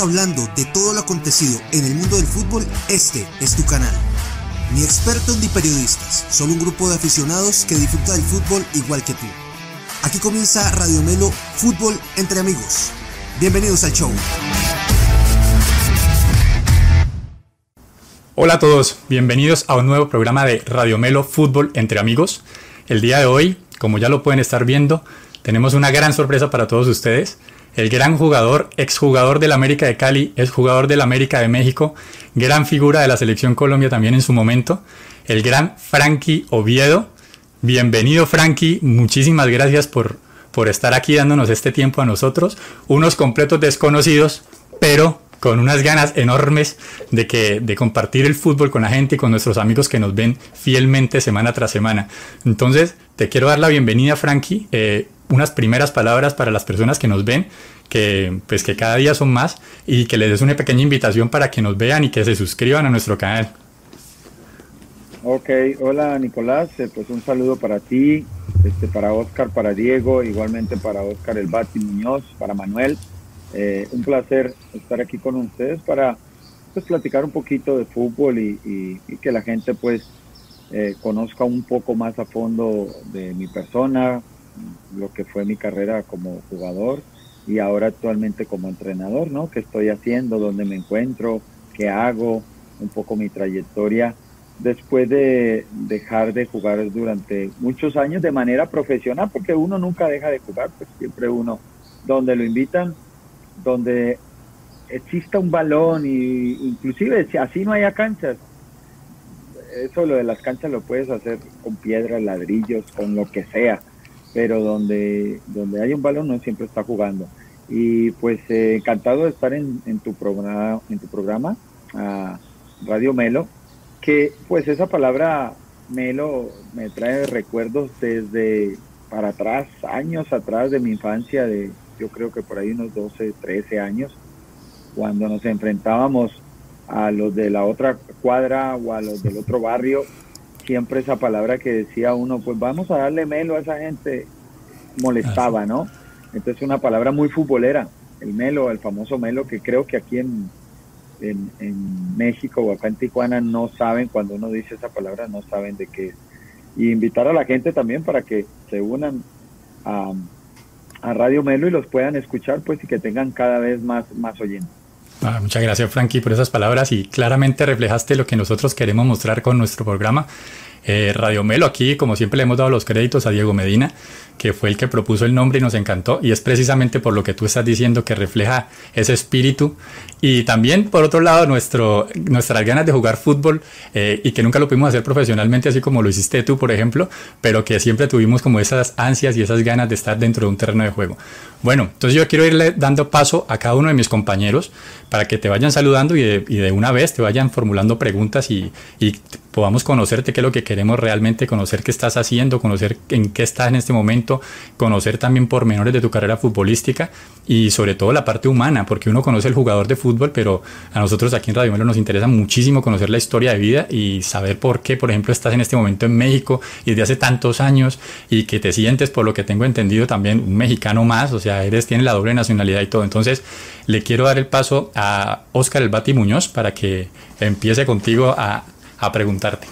hablando de todo lo acontecido en el mundo del fútbol, este es tu canal. Ni expertos ni periodistas, solo un grupo de aficionados que disfruta del fútbol igual que tú. Aquí comienza Radio Melo Fútbol entre amigos. Bienvenidos al show. Hola a todos, bienvenidos a un nuevo programa de Radio Melo Fútbol entre amigos. El día de hoy, como ya lo pueden estar viendo, tenemos una gran sorpresa para todos ustedes el gran jugador, exjugador del América de Cali, exjugador del América de México, gran figura de la selección Colombia también en su momento, el gran Frankie Oviedo. Bienvenido Frankie, muchísimas gracias por, por estar aquí dándonos este tiempo a nosotros, unos completos desconocidos, pero con unas ganas enormes de, que, de compartir el fútbol con la gente y con nuestros amigos que nos ven fielmente semana tras semana. Entonces, te quiero dar la bienvenida, Frankie. Eh, unas primeras palabras para las personas que nos ven, que pues que cada día son más y que les des una pequeña invitación para que nos vean y que se suscriban a nuestro canal. Ok, hola Nicolás, eh, pues un saludo para ti, este, para Oscar, para Diego, igualmente para Oscar El Bati Muñoz, para Manuel. Eh, un placer estar aquí con ustedes para pues, platicar un poquito de fútbol y, que la gente pues eh, conozca un poco más a fondo de mi persona, lo que fue mi carrera como jugador y ahora actualmente como entrenador, ¿no? ¿Qué estoy haciendo? ¿Dónde me encuentro? ¿Qué hago? Un poco mi trayectoria después de dejar de jugar durante muchos años de manera profesional, porque uno nunca deja de jugar, pues siempre uno, donde lo invitan, donde exista un balón y inclusive si así no haya canchas, eso lo de las canchas lo puedes hacer con piedras, ladrillos, con lo que sea pero donde, donde hay un balón no siempre está jugando. Y pues eh, encantado de estar en, tu programa, en tu programa Radio Melo, que pues esa palabra Melo me trae recuerdos desde para atrás, años atrás de mi infancia, de yo creo que por ahí unos 12, 13 años, cuando nos enfrentábamos a los de la otra cuadra o a los del otro barrio siempre esa palabra que decía uno, pues vamos a darle melo a esa gente, molestaba, ¿no? Entonces una palabra muy futbolera, el melo, el famoso melo, que creo que aquí en, en, México o acá en Tijuana no saben, cuando uno dice esa palabra, no saben de qué es. Y invitar a la gente también para que se unan a, a Radio Melo y los puedan escuchar, pues, y que tengan cada vez más, más oyentes. Ah, muchas gracias Frankie por esas palabras y claramente reflejaste lo que nosotros queremos mostrar con nuestro programa. Eh, Radio Melo aquí, como siempre le hemos dado los créditos a Diego Medina, que fue el que propuso el nombre y nos encantó. Y es precisamente por lo que tú estás diciendo que refleja ese espíritu. Y también, por otro lado, nuestro, nuestras ganas de jugar fútbol eh, y que nunca lo pudimos hacer profesionalmente, así como lo hiciste tú, por ejemplo, pero que siempre tuvimos como esas ansias y esas ganas de estar dentro de un terreno de juego. Bueno, entonces yo quiero irle dando paso a cada uno de mis compañeros para que te vayan saludando y de, una vez te vayan formulando preguntas y, y podamos conocerte qué es lo que queremos realmente, conocer qué estás haciendo, conocer en qué estás en este momento conocer también pormenores de tu carrera futbolística y sobre todo la parte humana, porque uno conoce el jugador de fútbol, pero a nosotros aquí en Radio Melo nos interesa muchísimo conocer la historia de vida y saber por qué, por ejemplo, estás en este momento en México y desde hace tantos años y que te sientes, por lo que tengo entendido, también un mexicano más, o sea, eres, tienes la doble nacionalidad y todo. Entonces, le quiero dar el paso a Oscar El Bati Muñoz para que empiece contigo a, a preguntarte.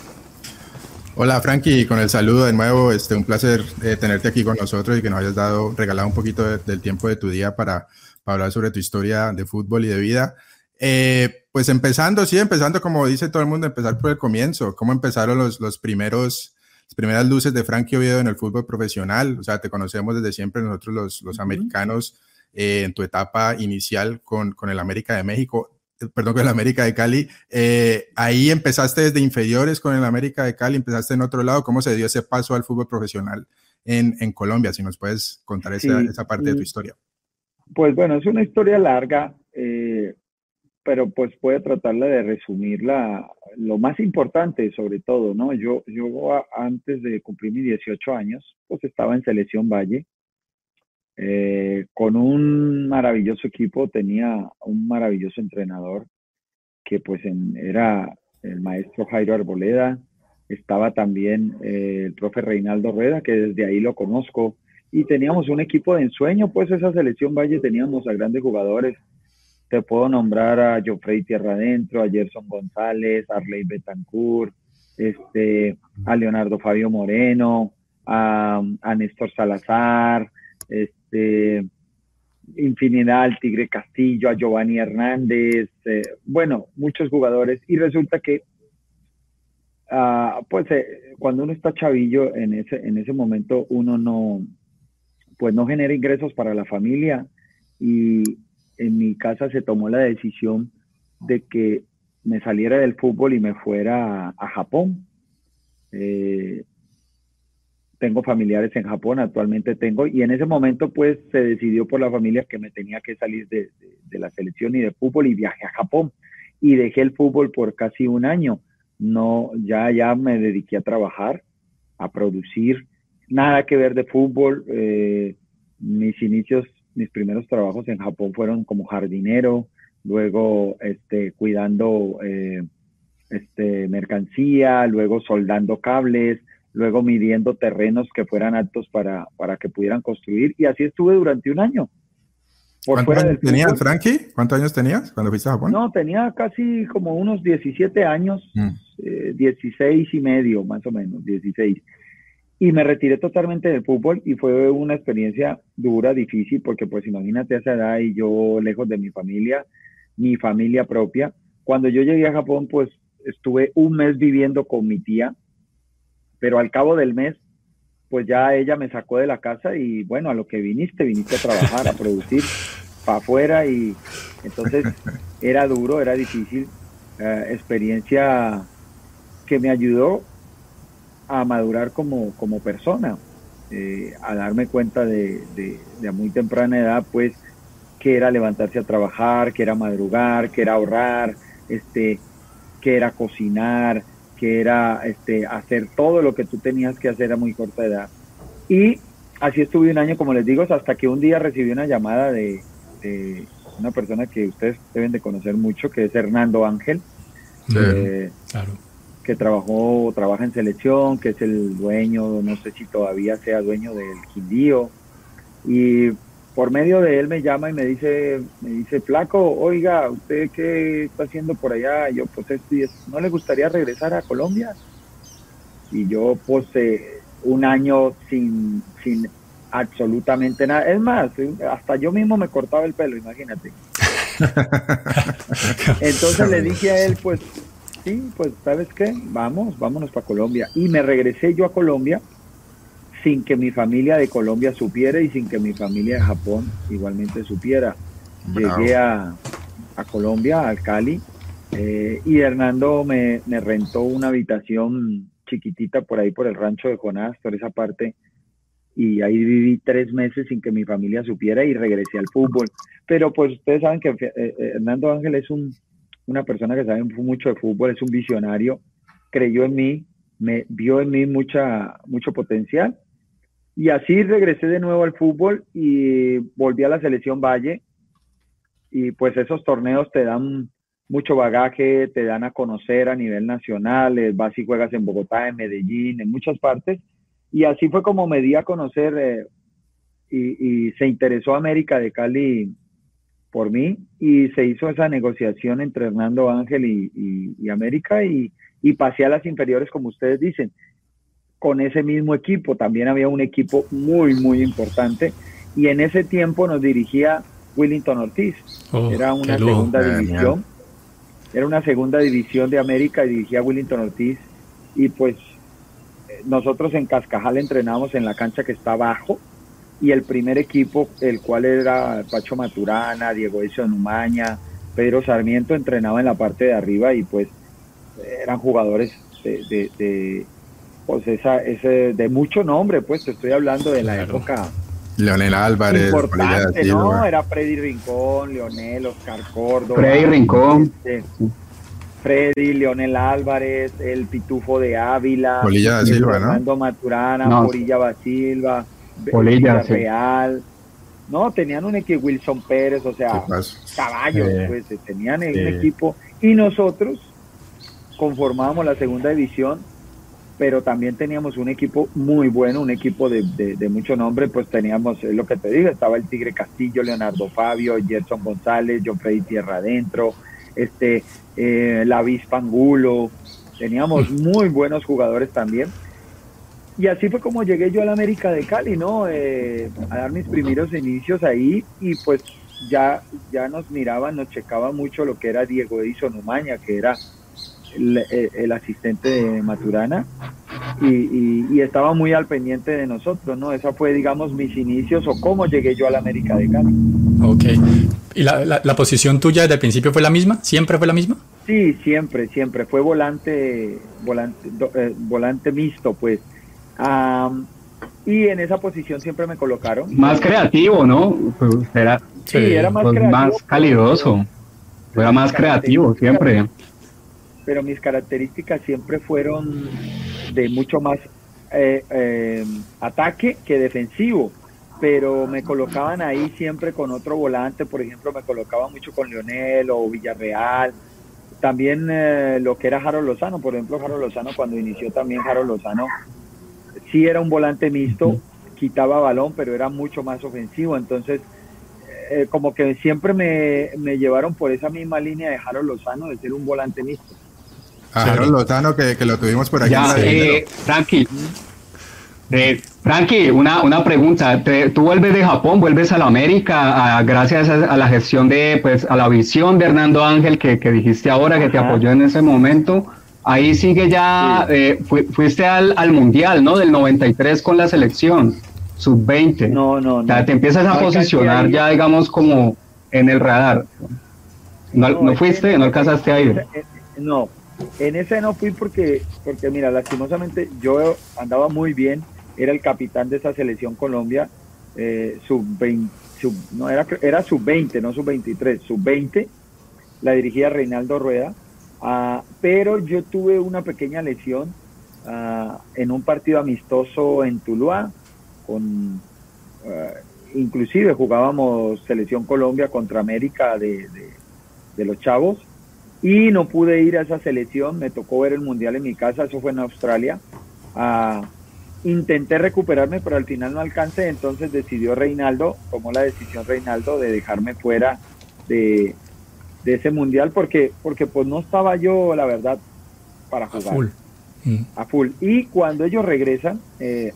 Hola Frankie, con el saludo de nuevo, este, un placer eh, tenerte aquí con nosotros y que nos hayas dado, regalado un poquito del tiempo de tu día para, hablar sobre tu historia de fútbol y de vida. Eh, pues empezando, sí, empezando como dice todo el mundo, empezar por el comienzo, cómo empezaron los, los primeros, las primeras luces de Frankie Oviedo en el fútbol profesional, o sea, te conocemos desde siempre nosotros los, los americanos eh, en tu etapa inicial con, con el América de México perdón, con el América de Cali. Eh, ahí empezaste desde inferiores con el América de Cali, empezaste en otro lado. ¿Cómo se dio ese paso al fútbol profesional en, en Colombia? Si nos puedes contar esa, esa parte de tu historia. Pues bueno, es una historia larga, eh, pero pues puede tratarla de resumirla lo más importante sobre todo, ¿no? Yo, yo antes de cumplir mis 18 años, pues estaba en Selección Valle, eh, con un maravilloso equipo, tenía un maravilloso entrenador que pues era el maestro Jairo Arboleda, estaba también eh, el profe Reinaldo Rueda, que desde ahí lo conozco, y teníamos un equipo de ensueño, pues esa selección Valle teníamos a grandes jugadores, te puedo nombrar a Geoffrey Tierra Adentro, a Gerson González, a Arley Betancourt, este, a Leonardo Fabio Moreno, a, Néstor Salazar, este, infinidad al Tigre Castillo, a Giovanni Hernández, eh, bueno, muchos jugadores. Y resulta que, ah, pues, eh, cuando uno está chavillo, en ese, en ese momento uno no, pues no genera ingresos para la familia y en mi casa se tomó la decisión de que me saliera del fútbol y me fuera a, Japón. Eh, tengo familiares en Japón, actualmente tengo, y en ese momento pues se decidió por la familia que me tenía que salir de, la selección y de fútbol y viajé a Japón y dejé el fútbol por casi un año. No, ya, ya me dediqué a trabajar, a producir, nada que ver de fútbol. Eh, mis inicios, mis primeros trabajos en Japón fueron como jardinero, luego este, cuidando eh, este, mercancía, luego soldando cables, luego midiendo terrenos que fueran aptos para, para que pudieran construir y así estuve durante un año. ¿Cuántos años tenías, Frankie? ¿Cuántos años tenías cuando fuiste a Japón? No, tenía casi como unos 17 años, 16 mm. eh, y medio más o menos, 16. Y me retiré totalmente del fútbol y fue una experiencia dura, difícil, porque pues imagínate esa edad y yo lejos de mi familia, mi familia propia. Cuando yo llegué a Japón, pues estuve un mes viviendo con mi tía, pero al cabo del mes, pues ya ella me sacó de la casa y bueno, a lo que viniste, viniste a trabajar, a producir para afuera y entonces era duro, era difícil, eh, experiencia que me ayudó a madurar como, como persona, eh, a darme cuenta de, de, a muy temprana edad, pues, que era levantarse a trabajar, que era madrugar, que era ahorrar, este, que era cocinar, que era este, hacer todo lo que tú tenías que hacer a muy corta edad. Y así estuve un año, como les digo, hasta que un día recibí una llamada de, una persona que ustedes deben de conocer mucho, que es Hernando Ángel, eh, que trabajó, trabaja en selección, que es el dueño, no sé si todavía sea dueño del Quindío. Y por medio de él me llama y me dice, me dice, flaco, oiga, ¿usted qué está haciendo por allá? yo, pues esto ¿no le gustaría regresar a Colombia? Y yo, pues, eh, un año sin, sin absolutamente nada. Es más, hasta yo mismo me cortaba el pelo, imagínate. Entonces le dije a él, pues, sí, pues, ¿sabes qué? Vamos, vámonos para Colombia. Y me regresé yo a Colombia sin que mi familia de Colombia supiera y sin que mi familia de Japón igualmente supiera. Llegué a, Colombia, al Cali, eh, y Hernando me, rentó una habitación chiquitita por ahí por el rancho de Jonás, por esa parte, y ahí viví tres meses sin que mi familia supiera y regresé al fútbol. Pero pues ustedes saben que eh, eh, Hernando Ángel es un, una persona que sabe mucho de fútbol, es un visionario, creyó en mí, me vio en mí mucha, mucho potencial y así regresé de nuevo al fútbol y volví a la selección Valle. Y pues esos torneos te dan mucho bagaje, te dan a conocer a nivel nacional, eh, vas y juegas en Bogotá, en Medellín, en muchas partes. Y así fue como me di a conocer eh, y, se interesó América de Cali por mí y se hizo esa negociación entre Hernando Ángel y, América y, y pasé a las inferiores como ustedes dicen con ese mismo equipo. También había un equipo muy, muy importante. Y en ese tiempo nos dirigía Willington Ortiz. Oh, era una segunda división. Era una segunda división de América y dirigía Willington Ortiz. Y pues nosotros en Cascajal entrenábamos en la cancha que está abajo. Y el primer equipo, el cual era Pacho Maturana, Diego Ezio Numaña, Pedro Sarmiento, entrenaba en la parte de arriba y pues eran jugadores de pues esa, ese de mucho nombre, pues te estoy hablando de la época. Leonel Álvarez, importante, ¿no? Era Freddy Rincón, Leonel, Oscar Córdoba. Freddy Rincón. Este, Freddy, Leonel Álvarez, el Pitufo de Ávila. Polilla da Silva, Fernando Maturana, Polilla da Silva, Polilla Real. No, tenían un equipo, Wilson Pérez, o sea, caballos, pues tenían un equipo. Y nosotros conformábamos la segunda división pero también teníamos un equipo muy bueno, un equipo de, de, mucho nombre, pues teníamos, es lo que te digo, estaba el Tigre Castillo, Leonardo Fabio, Gerson González, John Freddy Tierra Adentro, este, eh, La Angulo, teníamos muy buenos jugadores también. Y así fue como llegué yo a la América de Cali, ¿no? Eh, a dar mis primeros inicios ahí y pues ya, ya nos miraban, nos checaba mucho lo que era Diego Edison Umaña, que era el, asistente de Maturana y, estaba muy al pendiente de nosotros, ¿no? Esa fue, digamos, mis inicios o cómo llegué yo a la América de Cali. Ok. ¿Y la, la, posición tuya desde el principio fue la misma? ¿Siempre fue la misma? Sí, siempre, siempre. Fue volante, volante, eh, volante mixto, pues. y en esa posición siempre me colocaron. Más creativo, ¿no? Pues, era, sí, era más pues, creativo. Más calidoso. Era más creativo siempre pero mis características siempre fueron de mucho más eh, eh, ataque que defensivo, pero me colocaban ahí siempre con otro volante, por ejemplo, me colocaba mucho con Leonel o Villarreal, también eh, lo que era Jaro Lozano, por ejemplo, Jaro Lozano cuando inició también Jaro Lozano, sí era un volante mixto, quitaba balón, pero era mucho más ofensivo, entonces como que siempre me, me, llevaron por esa misma línea de Jaro Lozano de ser un volante mixto. A Harold Lozano, que, que, lo tuvimos por aquí. Ya, eh, Frankie, eh, Frankie, una, una pregunta. tú vuelves de Japón, vuelves a la América, gracias a, la gestión de, pues, a la visión de Hernando Ángel que, que dijiste ahora, que te apoyó en ese momento. Ahí sigue ya, eh, fuiste al, al, Mundial, ¿no? Del 93 con la selección, sub-20. No, no, no. O sea, te empiezas a posicionar ya, digamos, como en el radar. ¿No, no, fuiste? ¿No alcanzaste a ir? No, en ese no fui porque, porque mira, lastimosamente yo andaba muy bien, era el capitán de esa selección Colombia, eh, sub 20, no era, era sub 20, no sub 23, sub 20, la dirigía Reinaldo Rueda, ah, pero yo tuve una pequeña lesión ah, en un partido amistoso en Tuluá, con, ah, inclusive jugábamos selección Colombia contra América de, de los Chavos, y no pude ir a esa selección, me tocó ver el mundial en mi casa, eso fue en Australia. Ah, intenté recuperarme, pero al final no alcancé, entonces decidió Reinaldo, tomó la decisión Reinaldo de dejarme fuera de, ese mundial porque, porque pues no estaba yo, la verdad, para jugar. A full. A full. Y cuando ellos regresan, eh,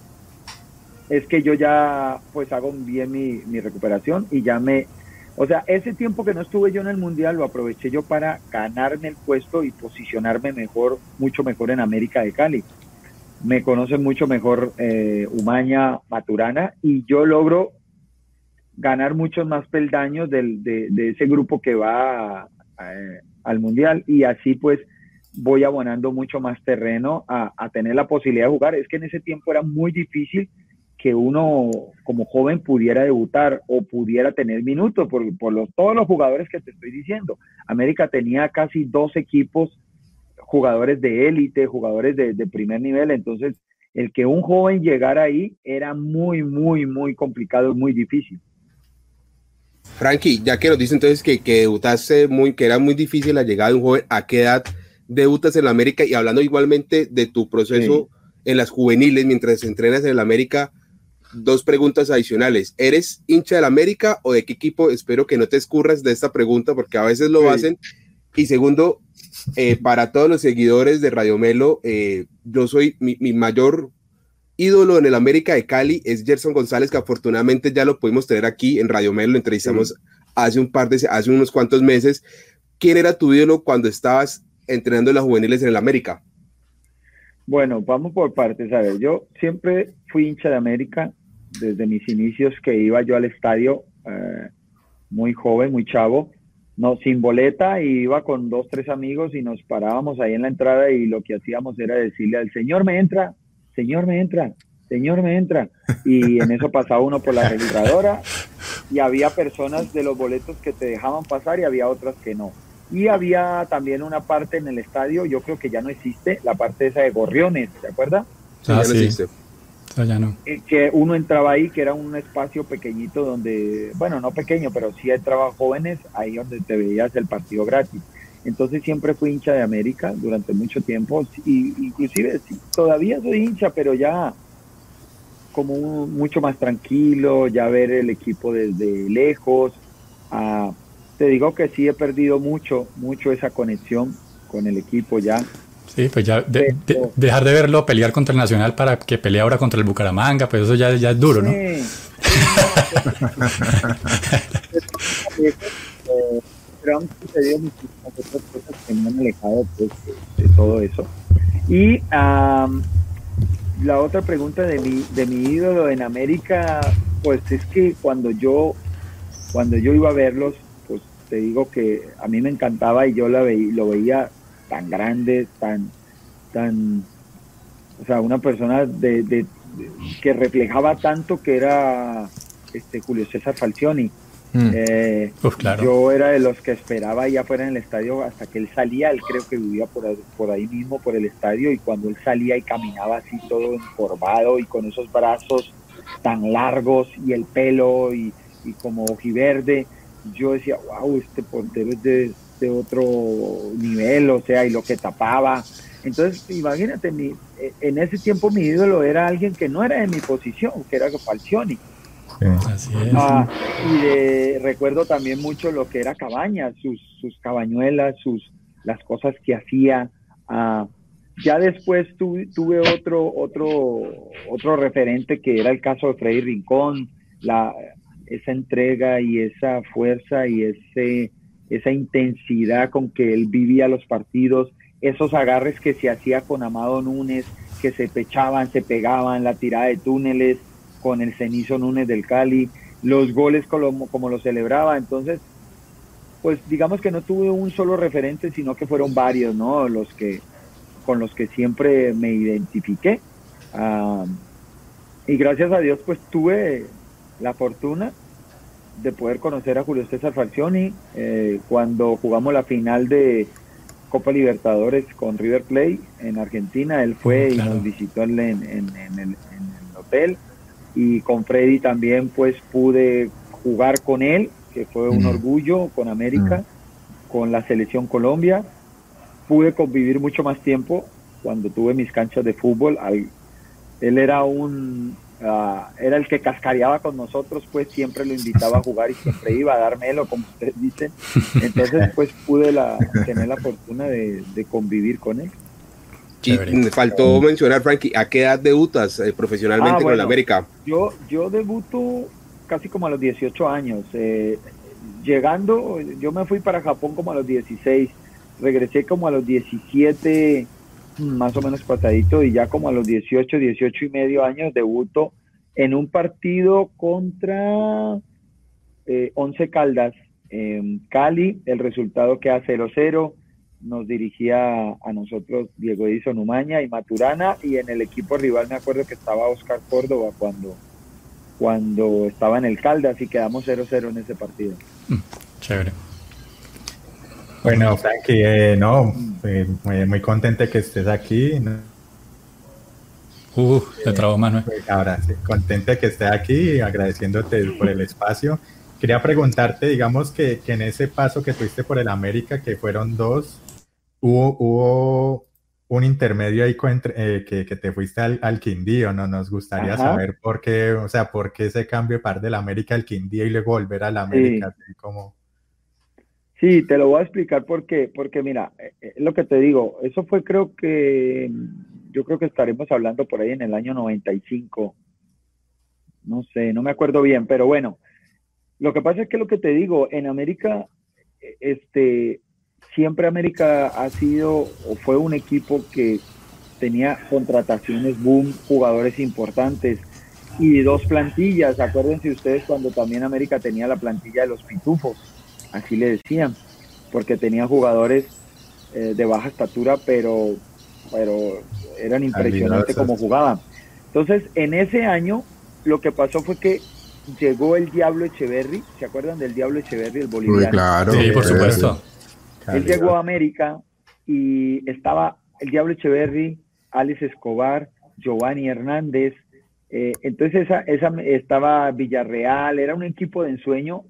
es que yo ya pues hago bien mi, mi recuperación y ya me, o sea, ese tiempo que no estuve yo en el Mundial lo aproveché yo para ganarme el puesto y posicionarme mejor, mucho mejor en América de Cali. Me conocen mucho mejor eh, Umaña, Maturana, y yo logro ganar muchos más peldaños de, ese grupo que va al Mundial y así pues voy abonando mucho más terreno a, a tener la posibilidad de jugar. Es que en ese tiempo era muy difícil que uno como joven pudiera debutar o pudiera tener minutos por, por los, todos los jugadores que te estoy diciendo. América tenía casi dos equipos, jugadores de élite, jugadores de, primer nivel, entonces el que un joven llegara ahí era muy, muy, muy complicado, muy difícil. Frankie, ya que nos dice entonces que, que debutaste muy, que era muy difícil la llegada de un joven, ¿a qué edad debutas en la América? Y hablando igualmente de tu proceso en las juveniles mientras entrenas en el América, dos preguntas adicionales. ¿Eres hincha del América o de qué equipo? Espero que no te escurras de esta pregunta porque a veces lo hacen. Y segundo, eh, para todos los seguidores de Radio Melo, eh, yo soy mi, mayor ídolo en el América de Cali es Gerson González, que afortunadamente ya lo pudimos tener aquí en Radio Melo, lo entrevistamos hace un par de, hace unos cuantos meses. ¿Quién era tu ídolo cuando estabas entrenando en las juveniles en el América? Bueno, vamos por partes. A ver, yo siempre fui hincha de América desde mis inicios que iba yo al estadio eh, muy joven, muy chavo, no sin boleta y iba con dos, tres amigos y nos parábamos ahí en la entrada y lo que hacíamos era decirle al señor me entra, señor me entra, señor me entra. Y en eso pasaba uno por la registradora y había personas de los boletos que te dejaban pasar y había otras que no. Y había también una parte en el estadio, yo creo que ya no existe, la parte esa de gorriones, ¿te acuerdas? Sí, ya no existe. ya no. Eh, que uno entraba ahí, que era un espacio pequeñito donde, bueno, no pequeño, pero sí entraban jóvenes, ahí donde te veías el partido gratis. entonces siempre fui hincha de América durante mucho tiempo, y inclusive todavía soy hincha, pero ya como mucho más tranquilo, ya ver el equipo desde lejos. Ah, te digo que sí he perdido mucho, mucho esa conexión con el equipo ya. Sí, pues ya dejar de verlo pelear contra el Nacional para que pelee ahora contra el Bucaramanga, pues eso ya, ya es duro, ¿no? Sí, pero han sucedido muchísimas otras cosas que me han alejado pues, de, todo eso. Y la otra pregunta de mi, de mi ídolo en América, pues es que cuando yo, cuando yo iba a verlos, te digo que a mí me encantaba y yo la veía, lo veía tan grande, tan, tan, o sea, una persona de, que reflejaba tanto que era este Julio César Falcioni. Mm. Eh, yo era de los que esperaba ya fuera en el estadio hasta que él salía, él creo que vivía por, por ahí mismo, por el estadio, y cuando él salía y caminaba así todo encorvado y con esos brazos tan largos y el pelo y, y como ojiverde, yo decía, wow, este portero es de, de otro nivel, o sea, y lo que tapaba. Entonces, imagínate, mi, en ese tiempo mi ídolo era alguien que no era de mi posición, que era Falcioni. Ah, y recuerdo también mucho lo que era Cabañas, sus, sus cabañuelas, sus, las cosas que hacía. Ah, ya después tuve, tuve, otro, otro, otro referente que era el caso de Freddy Rincón, la, esa entrega y esa fuerza y ese, esa intensidad con que él vivía los partidos, esos agarres que se hacía con Amado Núñez, que se pechaban, se pegaban, la tirada de túneles con el cenizo Núñez del Cali, los goles como, como lo celebraba, entonces, pues digamos que no tuve un solo referente, sino que fueron varios, ¿no? Los que, con los que siempre me identifiqué. Ah, y gracias a Dios, pues tuve la fortuna de poder conocer a Julio César Falcioni eh, cuando jugamos la final de Copa Libertadores con River Plate en Argentina. Él fue y nos visitó en, el, hotel. Y con Freddy también pues pude jugar con él, que fue un orgullo con América, con la selección Colombia. Pude convivir mucho más tiempo cuando tuve mis canchas de fútbol. Él era un Ah, era el que cascareaba con nosotros, pues siempre lo invitaba a jugar y siempre iba a dármelo, como ustedes dicen. Entonces, pues pude la, tener la fortuna de, convivir con él. Y me faltó mencionar, Frankie, ¿a qué edad debutas eh, profesionalmente ah, con el América? Yo, yo debuto casi como a los 18 años. Eh, llegando, yo me fui para Japón como a los 16, regresé como a los 17 más o menos patadito y ya como a los 18, 18 y medio años debuto en un partido contra eh, Once Caldas en Cali, el resultado queda 0-0, nos dirigía a nosotros Diego Edison Umaña y Maturana y en el equipo rival me acuerdo que estaba Oscar Córdoba cuando, cuando estaba en el Caldas y quedamos 0-0 en ese partido. Mm, chévere. Bueno, Frankie, eh, no, eh, muy, muy contento que estés aquí. Uh, te trago mano. Pues, ahora sí, contento de que estés aquí, agradeciéndote por el espacio. Quería preguntarte, digamos que, que, en ese paso que tuviste por el América, que fueron dos, hubo, hubo un intermedio ahí eh, que, que, te fuiste al, al, Quindío, ¿no? Nos gustaría saber por qué, o sea, por qué ese cambio de par del América al Quindío y luego volver al América, así como... Sí, te lo voy a explicar porque, porque mira, eh, eh, lo que te digo, eso fue creo que, yo creo que estaremos hablando por ahí en el año 95, no sé, no me acuerdo bien, pero bueno, lo que pasa es que lo que te digo, en América, eh, este, siempre América ha sido o fue un equipo que tenía contrataciones boom, jugadores importantes y dos plantillas. Acuérdense ustedes cuando también América tenía la plantilla de los pitufos así le decían, porque tenía jugadores eh, de baja estatura, pero, pero eran impresionantes como jugaban. Entonces, en ese año, lo que pasó fue que llegó el Diablo Echeverry, ¿se acuerdan del Diablo Echeverry, el boliviano? claro. Sí, por supuesto. Él llegó a América y estaba el Diablo Echeverry, Alex Escobar, Giovanni Hernández, eh, entonces esa, esa estaba Villarreal, era un equipo de ensueño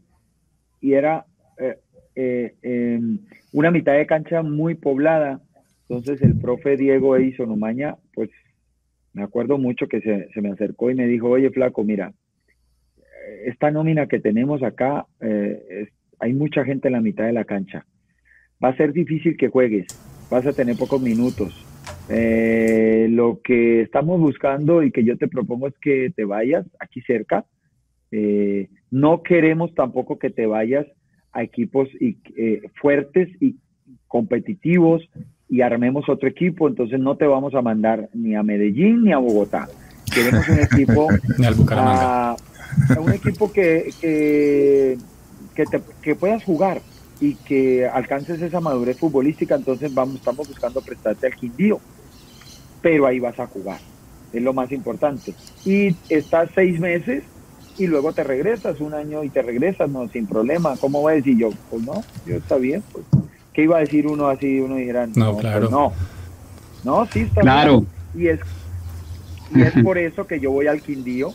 y era eh, una mitad de cancha muy poblada. Entonces el profe Diego Eisonumaña, pues me acuerdo mucho que se, se, me acercó y me dijo, oye flaco, mira, esta nómina que tenemos acá, eh, hay mucha gente en la mitad de la cancha. Va a ser difícil que juegues, vas a tener pocos minutos. Eh, lo que estamos buscando y que yo te propongo es que te vayas aquí cerca. Eh, no queremos tampoco que te vayas a equipos y, fuertes y competitivos y armemos otro equipo, entonces no te vamos a mandar ni a Medellín ni a Bogotá. Queremos un equipo a, un equipo que, que, que, puedas jugar y que alcances esa madurez futbolística, entonces vamos, estamos buscando prestarte al Quindío, pero ahí vas a jugar, es lo más importante. Y estás seis meses y luego te regresas un año y te regresas, no, sin problema. ¿Cómo voy a decir yo? Pues no, yo está bien, pues. ¿Qué iba a decir uno así? Uno dijera, no, pues claro. no. No, sí, está claro. Y es, y es por eso que yo voy al Quindío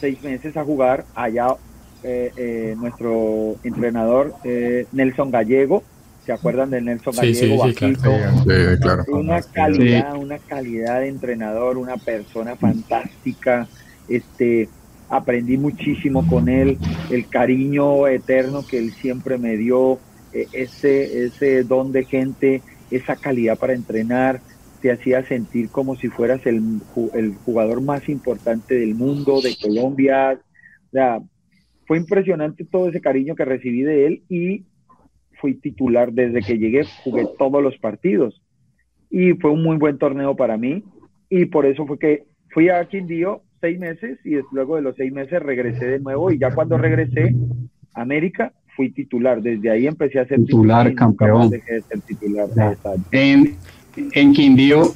seis meses a jugar allá eh, eh, nuestro entrenador eh, Nelson Gallego, ¿se acuerdan de Nelson Gallego? Sí, claro. Una calidad, una calidad de entrenador, una persona fantástica, este aprendí muchísimo con él, el cariño eterno que él siempre me dio, ese, ese don de gente, esa calidad para entrenar, te hacía sentir como si fueras el, el jugador más importante del mundo, de Colombia. O sea, fue impresionante todo ese cariño que recibí de él y fui titular desde que llegué, jugué todos los partidos. Y fue un muy buen torneo para mí y por eso fue que fui a Quindío seis meses y luego de los seis meses regresé de nuevo y ya cuando regresé a América fui titular. Desde ahí empecé a ser titular, campeón. Dejé de ser titular. En, en Quindío,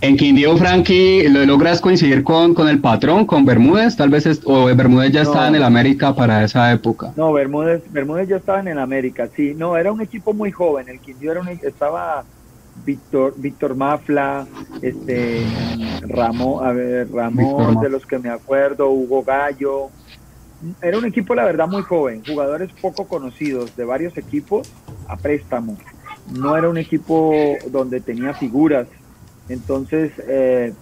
en Quindío, Frankie, ¿lo logras coincidir con, con el patrón, con Bermúdez? Tal vez, o Bermúdez ya estaba en el América para esa época. No, Bermúdez, Bermúdez ya estaba en el América, sí. No, era un equipo muy joven. El Quindío era un, estaba Víctor, Víctor Mafla, este, Ramón, a ver, Ramón, de los que me acuerdo, Hugo Gallo. Era un equipo, la verdad, muy joven. Jugadores poco conocidos de varios equipos a préstamo no era un equipo donde tenía figuras. Entonces, eh,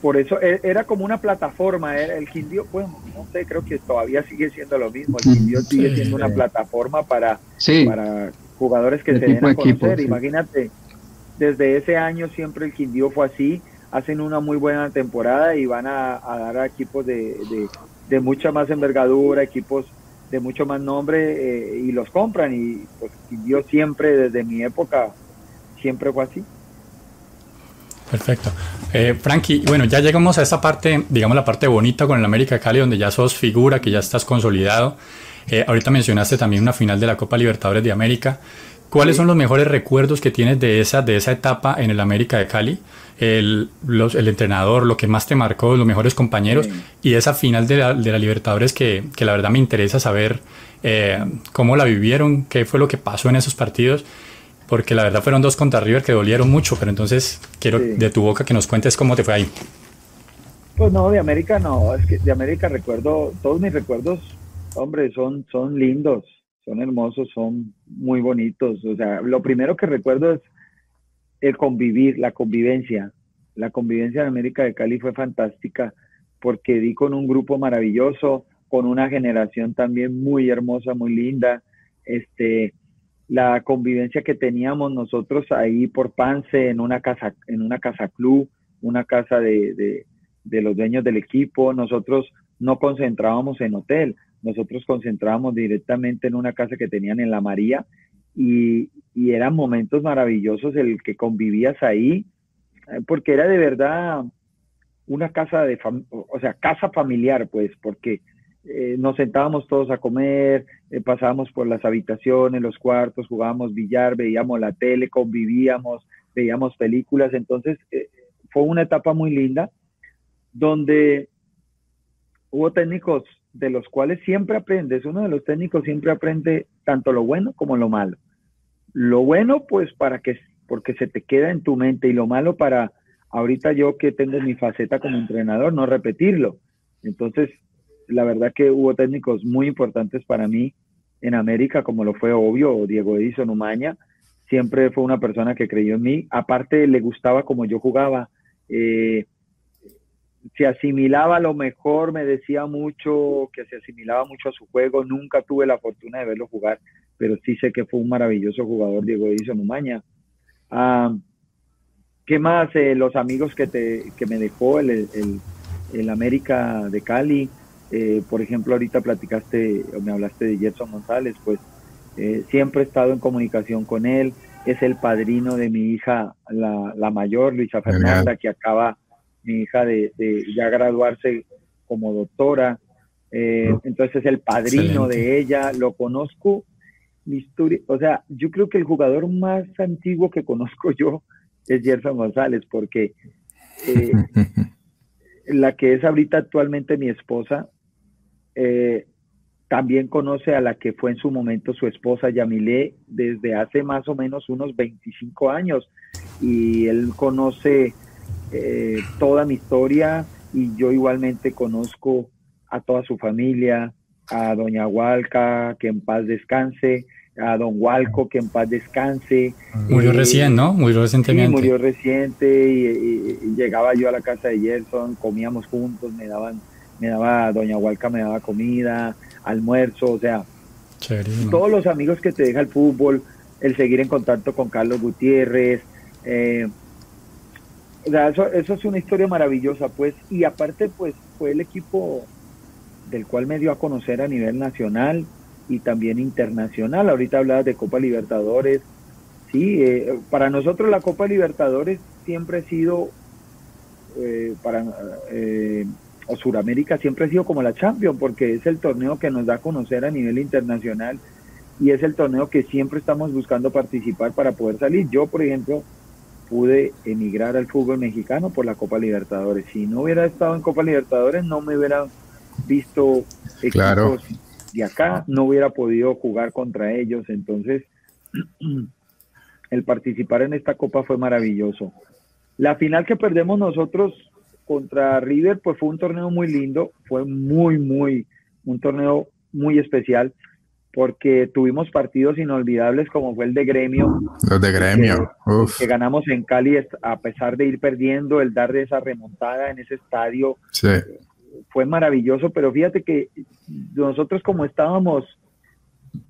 por eso e, era como una plataforma. el Quindío, pues, no sé, creo que todavía sigue siendo lo mismo. El Quindío sigue siendo una plataforma para, para jugadores que se den a conocer. Imagínate, desde ese año siempre el Quindío fue así. Hacen una muy buena temporada y van a, dar a equipos de, de, de mucha más envergadura, equipos de mucho más nombre eh, y los compran y pues yo siempre desde mi época siempre fue así. Perfecto. Eh, Frankie, bueno, ya llegamos a esa parte, digamos la parte bonita con el América Cali, donde ya sos figura, que ya estás consolidado. Eh, ahorita mencionaste también una final de la Copa Libertadores de América. ¿Cuáles son los mejores recuerdos que tienes de esa, de esa etapa en el América de Cali? El, el entrenador, lo que más te marcó, los mejores compañeros y esa final de la, de la Libertadores que, que, la verdad me interesa saber eh, cómo la vivieron, qué fue lo que pasó en esos partidos, porque la verdad fueron dos contra River que dolieron mucho, pero entonces quiero de tu boca que nos cuentes cómo te fue ahí. Pues no, de América no, es que de América recuerdo, todos mis recuerdos, hombre, son, son lindos son hermosos, son muy bonitos. O sea, lo primero que recuerdo es el convivir, la convivencia. La convivencia en América de Cali fue fantástica porque di con un grupo maravilloso, con una generación también muy hermosa, muy linda. Este, la convivencia que teníamos nosotros ahí por Pance en una casa, en una casa club, una casa de, de, de los dueños del equipo. Nosotros no concentrábamos en hotel, nosotros concentrábamos directamente en una casa que tenían en La María y, eran momentos maravillosos el que convivías ahí, eh, porque era de verdad una casa de, o sea, casa familiar, pues, porque eh, nos sentábamos todos a comer, eh, pasábamos por las habitaciones, los cuartos, jugábamos billar, veíamos la tele, convivíamos, veíamos películas, entonces fue una etapa muy linda donde hubo técnicos de los cuales siempre aprendes. Uno de los técnicos siempre aprende tanto lo bueno como lo malo. Lo bueno, pues, para que, porque se te queda en tu mente y lo malo para, ahorita yo que tengo mi faceta como entrenador, no repetirlo. Entonces, la verdad que hubo técnicos muy importantes para mí en América, como lo fue obvio Diego Edison Umaña, siempre fue una persona que creyó en mí. Aparte, le gustaba como yo jugaba. Eh, se asimilaba a lo mejor, me decía mucho que se asimilaba mucho a su juego. Nunca tuve la fortuna de verlo jugar, pero sí sé que fue un maravilloso jugador, Diego Edison Umaña. Ah, ¿Qué más? Eh, los amigos que, te, que me dejó el, el, América de Cali. Eh, por ejemplo, ahorita platicaste o me hablaste de Jetson González, pues eh, siempre he estado en comunicación con él. Es el padrino de mi hija, la, la mayor, Luisa Fernanda, que acaba mi hija de, ya graduarse como doctora. Eh, entonces es el padrino de ella, lo conozco. Mi historia, o sea, yo creo que el jugador más antiguo que conozco yo es Gerson González, porque eh, la que es ahorita actualmente mi esposa, eh, también conoce a la que fue en su momento su esposa Yamile desde hace más o menos unos 25 años y él conoce eh, toda mi historia y yo igualmente conozco a toda su familia, a doña Hualca, que en paz descanse, a don Hualco, que en paz descanse. Murió eh, recién, ¿no? Murió recientemente. Sí, murió reciente y, llegaba yo a la casa de Gerson, comíamos juntos, me daban, me daba, doña Hualca me daba comida, almuerzo, o sea, todos los amigos que te deja el fútbol, el seguir en contacto con Carlos Gutiérrez, eh, o sea, eso, eso es una historia maravillosa, pues, y aparte, pues, fue el equipo del cual me dio a conocer a nivel nacional y también internacional. Ahorita hablabas de Copa Libertadores. Sí, eh, para nosotros la Copa Libertadores siempre ha sido, eh, para eh, o Suramérica siempre ha sido como la Champions, porque es el torneo que nos da a conocer a nivel internacional y es el torneo que siempre estamos buscando participar para poder salir. Yo, por ejemplo, pude emigrar al fútbol mexicano por la Copa Libertadores. Si no hubiera estado en Copa Libertadores, no me hubiera visto equipos claro. de acá, no hubiera podido jugar contra ellos. Entonces, el participar en esta Copa fue maravilloso. La final que perdemos nosotros contra River, pues fue un torneo muy lindo, fue muy, muy, un torneo muy especial porque tuvimos partidos inolvidables como fue el de Gremio. Los de Gremio, que, ganamos en Cali a pesar de ir perdiendo, el dar de esa remontada en ese estadio. Fue maravilloso, pero fíjate que nosotros como estábamos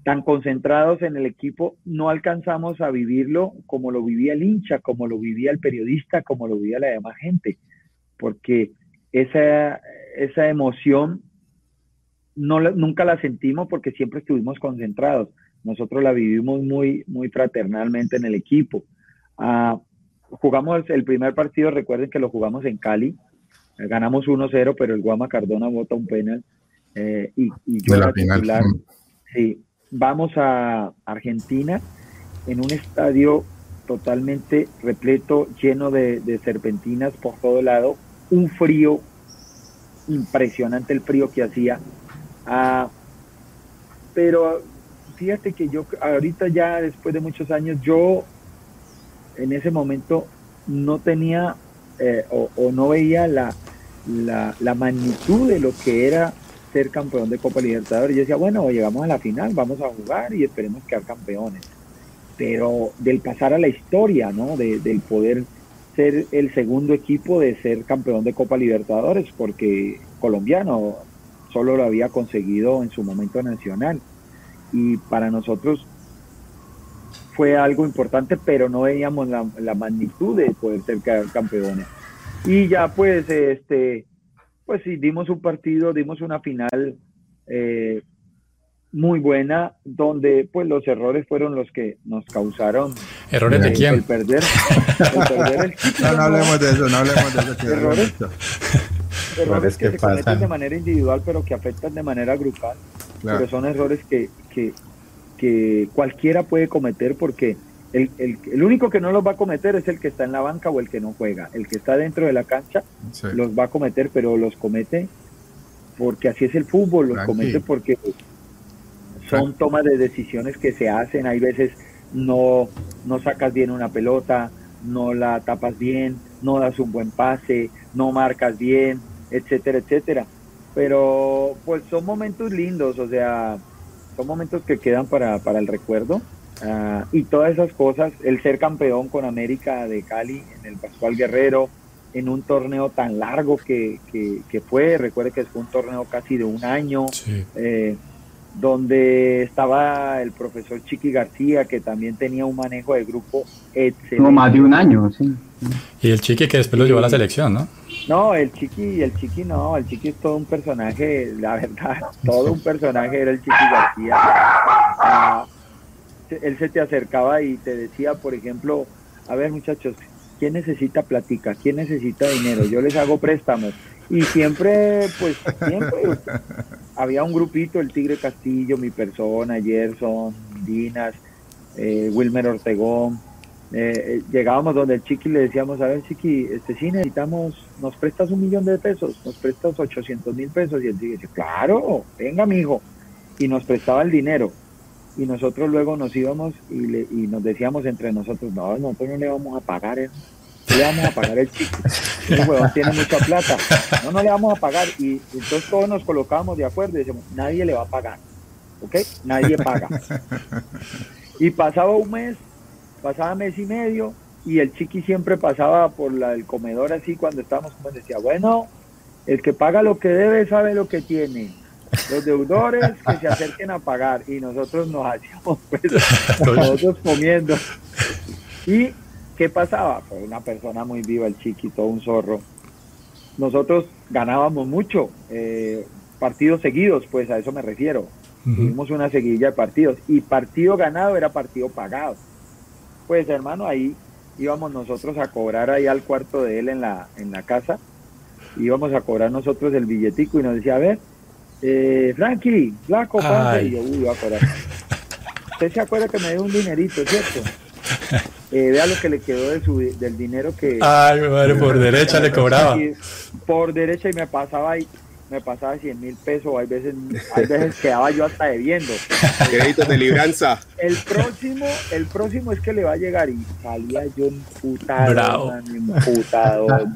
tan concentrados en el equipo, no alcanzamos a vivirlo como lo vivía el hincha, como lo vivía el periodista, como lo vivía la demás gente, porque esa, esa emoción no, nunca la sentimos porque siempre estuvimos concentrados. Nosotros la vivimos muy, muy fraternalmente en el equipo. Ah, jugamos el primer partido, recuerden que lo jugamos en Cali, ganamos 1-0, pero el Guama Cardona vota un penal eh, y, yo la titular. Sí, vamos a Argentina en un estadio totalmente repleto, lleno de, de serpentinas por todo lado, un frío impresionante el frío que hacía Ah, pero fíjate que yo ahorita ya después de muchos años, yo en ese momento no tenía eh, o, no veía la, la, magnitud de lo que era ser campeón de Copa Libertadores. Yo decía, bueno, llegamos a la final, vamos a jugar y esperemos quedar campeones. Pero del pasar a la historia, ¿no? del poder ser el segundo equipo de ser campeón de Copa Libertadores, porque colombiano, solo lo había conseguido en su momento nacional. Y para nosotros fue algo importante, pero no veíamos la, magnitud de poder ser campeones. Y ya pues, este, pues sí, dimos un partido, dimos una final eh, muy buena, donde pues los errores fueron los que nos causaron. ¿Errores de quién? El perder. no, no hablemos de eso, no hablemos de eso. Errores, errores que, se cometen de manera individual, pero que afectan de manera grupal. Pero son errores que, que, que, cualquiera puede cometer porque el, el, el, único que no los va a cometer es el que está en la banca o el que no juega. El que está dentro de la cancha los va a cometer, pero los comete porque así es el fútbol, los comete porque son tomas de decisiones que se hacen. Hay veces no, no sacas bien una pelota, no la tapas bien, no das un buen pase, no marcas bien, etcétera, etcétera. Pero pues son momentos lindos, o sea, son momentos que quedan para, para el recuerdo. Ah, y todas esas cosas, el ser campeón con América de Cali en el Pascual Guerrero, en un torneo tan largo que, que, fue, recuerde que fue un torneo casi de un año, eh, donde estaba el profesor Chiqui García, que también tenía un manejo de grupo excelente. No, más de un año, sí. Y el Chiqui que después lo llevó a la selección, ¿no? No, el Chiqui, el Chiqui no, el Chiqui es todo un personaje, la verdad, todo un personaje era el Chiqui García. Ah, él se te acercaba y te decía, por ejemplo, a ver muchachos, ¿quién necesita platica? ¿Quién necesita dinero? Yo les hago préstamos. Y siempre, pues, siempre había un grupito, el Tigre Castillo, mi persona, Gerson, Dinas, eh, Wilmer Ortegón. Eh, eh, llegábamos donde el Chiqui le decíamos, a ver Chiqui, este sí necesitamos, nos prestas un millón de pesos, nos prestas 800 mil pesos. Y él dice, claro, venga mi hijo. Y nos prestaba el dinero y nosotros luego nos íbamos y, le, y nos decíamos entre nosotros, no, nosotros no le vamos a pagar eso, no le vamos a pagar el chico, el huevón tiene mucha plata, no, no le vamos a pagar y entonces todos nos colocábamos de acuerdo y decíamos, nadie le va a pagar, ¿ok? Nadie paga. Y pasaba un mes, pasaba mes y medio y el chiqui siempre pasaba por la, el comedor así cuando estábamos como decía, bueno, el que paga lo que debe sabe lo que tiene los deudores que se acerquen a pagar y nosotros nos hacíamos pues, nosotros comiendo. ¿Y qué pasaba? Pues una persona muy viva, el chiquito, un zorro. Nosotros ganábamos mucho, eh, partidos seguidos, pues a eso me refiero. Tuvimos una seguidilla de partidos y partido ganado era partido pagado. Pues hermano, ahí íbamos nosotros a cobrar ahí al cuarto de él en la, en la casa, íbamos a cobrar nosotros el billetico y nos decía, a ver, eh, Frankie, flaco, y yo, uy, va a Usted se acuerda que me dio un dinerito, ¿cierto? Eh, vea lo que le quedó de su, del dinero que... Ay, madre, por derecha le cobraba. Por derecha y me pasaba ahí, me pasaba 100 mil pesos, hay veces, hay veces quedaba yo hasta debiendo. Créditos de libranza. El próximo, el próximo es que le va a llegar y salía yo emputado, Bravo. emputado.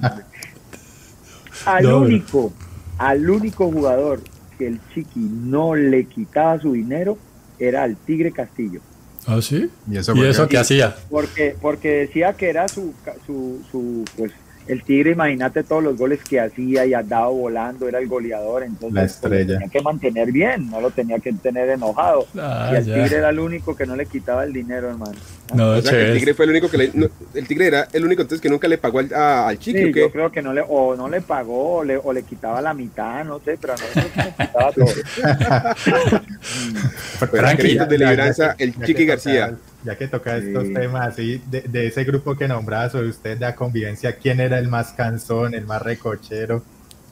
Al único, al único jugador que el Chiqui no le quitaba su dinero era al Tigre Castillo. ¿Ah, sí? ¿Y eso, ¿Y qué hacía? Porque, porque decía que era su, su, su pues, el Tigre, imagínate todos los goles que hacía y andaba volando, era el goleador, entonces la pues, estrella. tenía que mantener bien, no lo tenía que tener enojado. Ah, y el Tigre era el único que no le quitaba el dinero, hermano. No, o sea, el Tigre fue el único que le, el Tigre era el único entonces que nunca le pagó al, al Chiqui. Sí, yo creo que no le, o no le pagó, o le, o le quitaba la mitad, no sé, pero a nosotros le quitaba todo. pero de el Chiqui García ya que toca estos temas así, de, ese grupo que nombraba sobre usted de la convivencia, ¿quién era el más cansón, el más recochero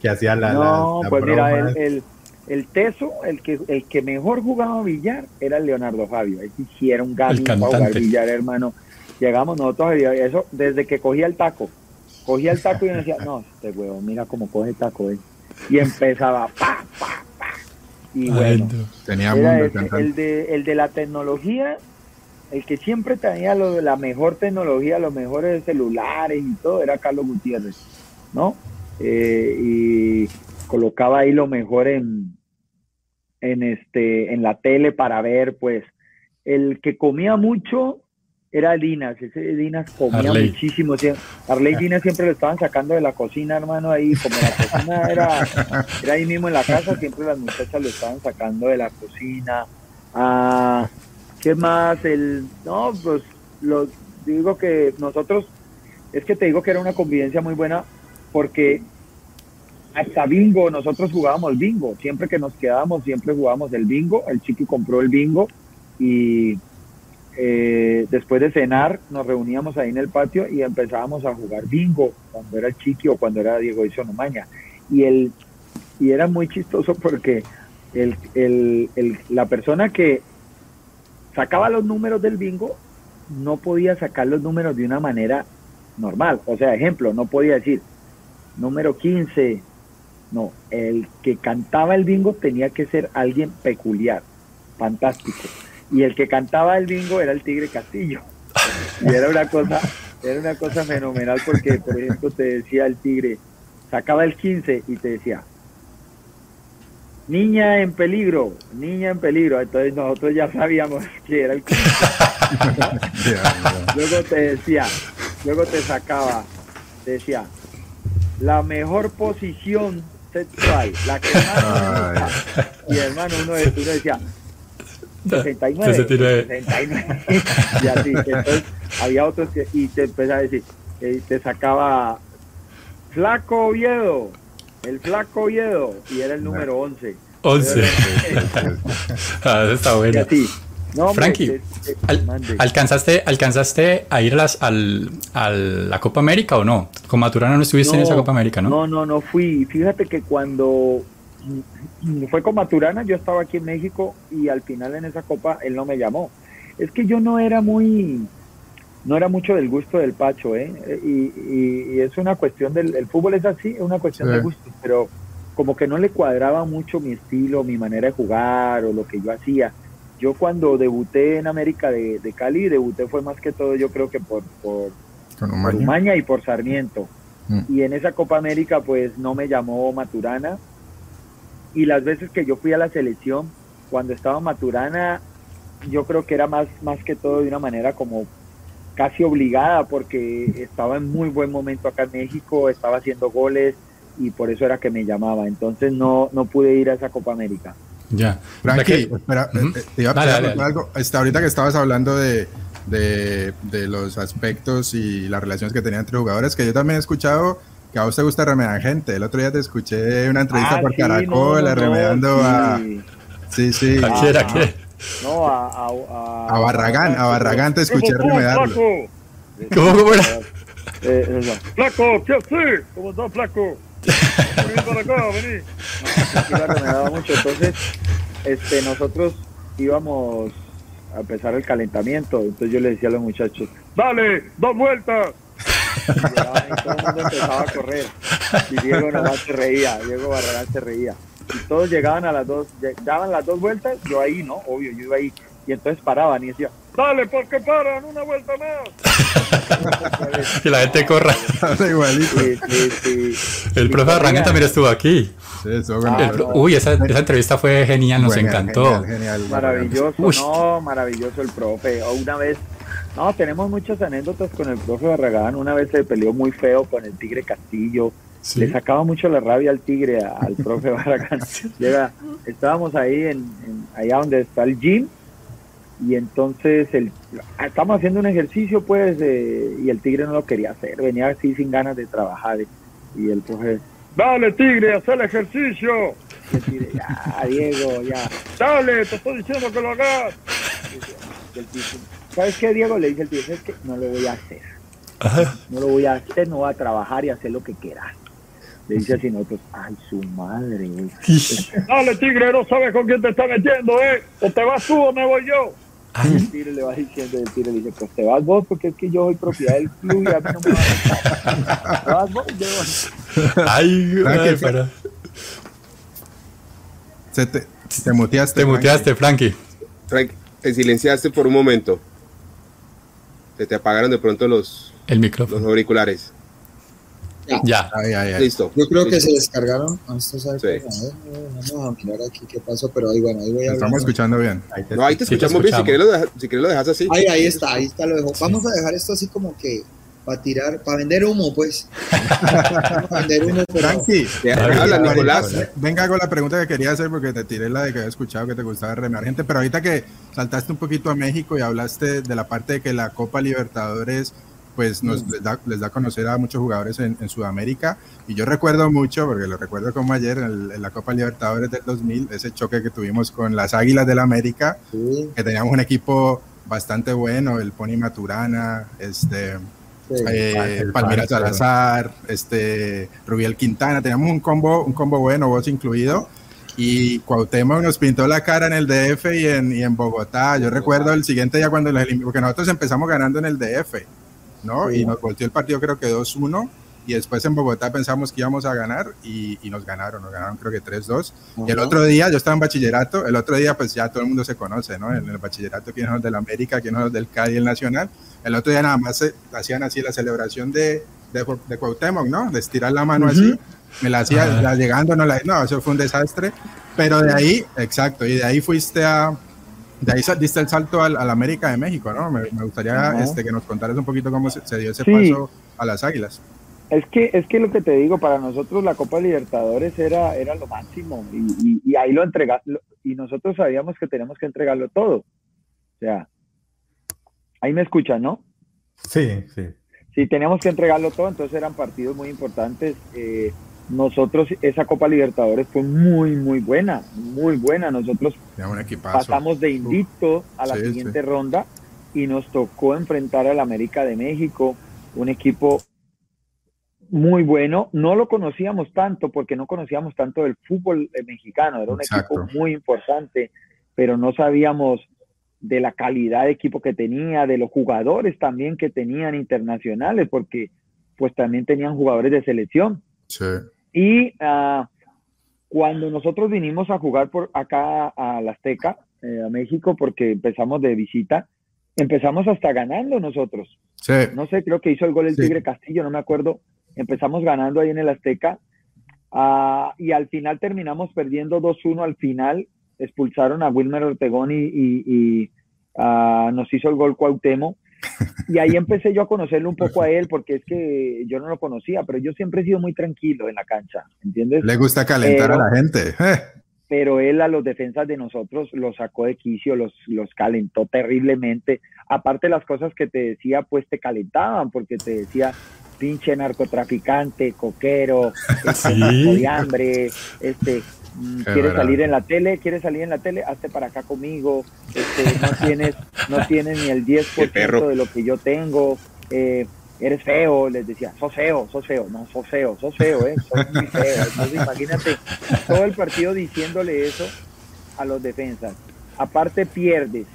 que hacía la No, pues mira, el, el, teso, el que, el que mejor jugaba billar era el Leonardo Fabio. Él hiciera un gato para jugar billar, hermano. Llegamos nosotros, eso desde que cogía el taco. Cogía el taco y yo decía, no, este huevo, mira cómo coge el taco. Eh". Y empezaba, pa, pa, pa. Y bueno, Tenía el, de, el de la tecnología el que siempre tenía lo, la mejor tecnología, los mejores celulares y todo, era Carlos Gutiérrez, ¿no? Eh, y colocaba ahí lo mejor en, en, este, en la tele para ver, pues, el que comía mucho era Dinas, ese Dinas comía muchísimo. Arley Dinas siempre lo estaban sacando de la cocina, hermano, ahí, como la cocina era, era ahí mismo en la casa, siempre las muchachas lo estaban sacando de la cocina. Ah, ¿Qué más? El, no, pues lo digo que nosotros, es que te digo que era una convivencia muy buena porque hasta bingo, nosotros jugábamos bingo, siempre que nos quedábamos, siempre jugábamos el bingo, el chiqui compró el bingo y eh, después de cenar nos reuníamos ahí en el patio y empezábamos a jugar bingo cuando era chiqui o cuando era Diego Isonomaña. Y, el, y era muy chistoso porque el, el, el, la persona que sacaba los números del bingo, no podía sacar los números de una manera normal. O sea, ejemplo, no podía decir número 15. No, el que cantaba el bingo tenía que ser alguien peculiar, fantástico. Y el que cantaba el bingo era el Tigre Castillo. Y era una cosa, era una cosa fenomenal porque, por ejemplo, te decía el Tigre, sacaba el 15 y te decía, niña en peligro, niña en peligro. Entonces nosotros ya sabíamos que era el Luego te decía, luego te sacaba, te decía, la mejor posición sexual, la que más Y hermano, uno, uno decía, 69, 69. y así, entonces había otros que, y te empezaba a decir, eh, te sacaba Flaco Oviedo, el Flaco Oviedo, y era el número 11. 11. ah, está bueno. No, Frankie, ¿alcanzaste, ¿alcanzaste a ir a, las, al, a la Copa América o no? Con Maturana no estuviste en esa Copa América, ¿no? No, no, no fui. Fíjate que cuando fue con Maturana, yo estaba aquí en México y al final en esa Copa él no me llamó. Es que yo no era muy, no era mucho del gusto del Pacho, ¿eh? Y, es una cuestión del, el fútbol es así, es una cuestión de gusto, pero como que no le cuadraba mucho mi estilo, mi manera de jugar o lo que yo hacía yo cuando debuté en América de, Cali, debuté fue más que todo yo creo que por, por, Umaña y por Sarmiento. Mm. Y en esa Copa América pues no me llamó Maturana. Y las veces que yo fui a la selección, cuando estaba Maturana, yo creo que era más, más que todo de una manera como casi obligada porque estaba en muy buen momento acá en México, estaba haciendo goles y por eso era que me llamaba. Entonces no, no pude ir a esa Copa América. Ya. Frankie, espera, eh, te iba a algo. Hasta ahorita que estabas hablando de, de, los aspectos y las relaciones que tenía entre jugadores, que yo también he escuchado que a vos te gusta remedar gente. El otro día te escuché una entrevista ah, por Caracol, remedando a. Sí, sí. ¿A quién? ¿A quién? No, a, a, a, Barragán. A Barragán te escuché remedarlo. ¿Cómo, cómo era? Eh, flaco, ¿qué haces? ¿Cómo estás, flaco? me daba mucho. Entonces, este, nosotros íbamos a empezar el calentamiento. Entonces yo le decía a los muchachos, dale, dos vueltas. Y, todo el mundo empezaba a correr. Y Diego nomás se reía, Diego Barragán se reía. Y todos llegaban a las dos, daban las dos vueltas, yo ahí, ¿no? Obvio, yo iba ahí. Y entonces paraban y decía, dale, porque paran, una vuelta más. que la gente corra. Igualito. El profe Arranque también estuvo aquí. Uy, esa, esa, entrevista fue genial, nos encantó. maravilloso, no, maravilloso el profe. Una vez, no, tenemos muchas anécdotas con el profe Barragán. Una vez se peleó muy feo con el Tigre Castillo. Le sacaba mucho la rabia al Tigre, al profe Barragán. Llega, estábamos ahí, en, allá donde está el gym y entonces el, estamos haciendo un ejercicio pues y el tigre no lo quería hacer, venía así sin ganas de trabajar y el profe, dale tigre, haz el ejercicio. Y el tigre, ya Diego, ya, dale, te estoy diciendo que lo hagas. ¿Sabes qué Diego? Le dice el tigre, es que no lo voy a hacer. No lo voy a hacer, no voy a trabajar y hacer lo que quieras. Le dice así nosotros, ay, su madre. Dale, tigre, no sabes con quién te está metiendo, ¿eh? O te vas tú o me voy yo. Y el tigre le va diciendo, el tigre le dice, pues te vas vos porque es que yo soy propiedad del club y a mí no me va a Te vas vos, yo. Ay, ay para. Se te, te muteaste. Te muteaste, Frankie. Frankie, te silenciaste por un momento. Se te apagaron de pronto los, el micrófono. los auriculares. Ya. ya. Listo. Yo creo que se descargaron. Vamos a mirar aquí qué pasó, pero ahí bueno, ahí voy a Estamos escuchando bien. Ahí te, no, ahí te escuchamos bien. Si quieres, lo dejas, si quieres lo dejas así. Ahí, ahí está, ahí está lo dejo. Vamos a dejar esto así como que para tirar, para vender humo, pues. para vender humo, Frankie, venga con la pregunta que quería hacer porque te tiré la de que había escuchado que te gustaba remar gente, pero ahorita que saltaste un poquito a México y hablaste de la parte de que la Copa Libertadores pues nos les da, les da a conocer a muchos jugadores en, Sudamérica. Y yo recuerdo mucho, porque lo recuerdo como ayer en, la Copa Libertadores del 2000, ese choque que tuvimos con las Águilas del América, que teníamos un equipo bastante bueno, el Pony Maturana, este, eh, Palmira Salazar, este, Rubiel Quintana, teníamos un combo, un combo bueno, vos incluido. Y Cuauhtémoc nos pintó la cara en el DF y en, y en Bogotá. Yo recuerdo el siguiente día cuando los porque nosotros empezamos ganando en el DF ¿no? Y nos volteó el partido creo que 2-1 y después en Bogotá pensamos que íbamos a ganar y, nos ganaron, nos ganaron creo que 3-2. Y el otro día, yo estaba en bachillerato, el otro día pues ya todo el mundo se conoce, ¿no? En el bachillerato, quiénes son los del América, quiénes son los del y el Nacional. El otro día nada más hacían así la celebración de, de, de Cuauhtémoc, ¿no? De estirar la mano así. Me la hacía la llegando, no, la, no, eso fue un desastre. Pero de ahí, exacto, y de ahí fuiste a, de ahí diste el salto al, al América de México, ¿no? Me, me gustaría este, que nos contaras un poquito cómo se, se dio ese Sí. paso a las Águilas. Es que, es que lo que te digo, para nosotros la Copa Libertadores era, era lo máximo y, y- y ahí lo entregamos y nosotros sabíamos que teníamos que entregarlo todo. O sea, ahí me escuchan, ¿no? Sí, sí. Sí, teníamos que entregarlo todo, entonces eran partidos muy importantes. Eh, nosotros, esa Copa Libertadores fue muy, muy buena, muy buena. Nosotros pasamos de invicto a la Sí, siguiente sí. ronda y nos tocó enfrentar al América de México, un equipo muy bueno. No lo conocíamos tanto porque no conocíamos tanto del fútbol eh, mexicano, era un Exacto. equipo muy importante, pero no sabíamos de la calidad de equipo que tenía, de los jugadores también que tenían internacionales, porque pues también tenían jugadores de selección. Sí. Y ah, cuando nosotros vinimos a jugar por acá a la Azteca, eh, a México, porque empezamos de visita, empezamos hasta ganando nosotros. Sí. No sé, creo que hizo el gol el Sí. Tigre Castillo, no me acuerdo. Empezamos ganando ahí en el Azteca. ah, y al final terminamos perdiendo 2-1 al final. Expulsaron a Wilmer Ortegón y, y- y, ah, nos hizo el gol Cuauhtémoc. Y ahí empecé yo a conocerle un poco a él, porque es que yo no lo conocía, pero yo siempre he sido muy tranquilo en la cancha, ¿entiendes? Le gusta calentar Pero- a la gente. Eh, pero él a los defensas de nosotros los sacó de quicio, los, los calentó terriblemente. Aparte las cosas que te decía, pues te calentaban, porque te decía pinche narcotraficante, coquero, este, Sí. de hambre, este, Qué quieres salir en la tele, quieres salir en la tele, hazte para acá conmigo, este, no tienes, no tienes ni el Qué 10% perro. de lo que yo tengo, eh, eres feo, les decía, sos feo, sos feo, no, sos feo, sos feo, eh, sos muy feo. Entonces imagínate todo el partido diciéndole eso a los defensas. Aparte pierdes,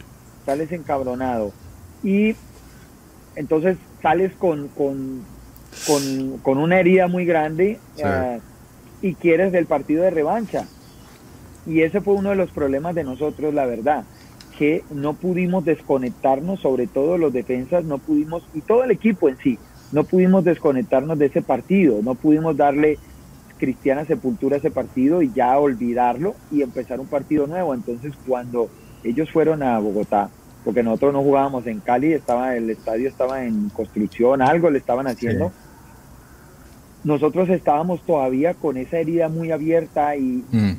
sales encabronado. Y entonces sales con, con, con, con una herida muy grande Sí. ah, y quieres del partido de revancha. Y ese fue uno de los problemas de nosotros, la verdad, que no pudimos desconectarnos, sobre todo los defensas, no pudimos, y todo el equipo en sí, no pudimos desconectarnos de ese partido, no pudimos darle cristiana sepultura a ese partido y ya olvidarlo y empezar un partido nuevo. Entonces, cuando ellos fueron a Bogotá, porque nosotros no jugábamos en Cali, estaba el estadio estaba en construcción, algo le estaban haciendo. Nosotros estábamos todavía con esa herida muy abierta y, mm,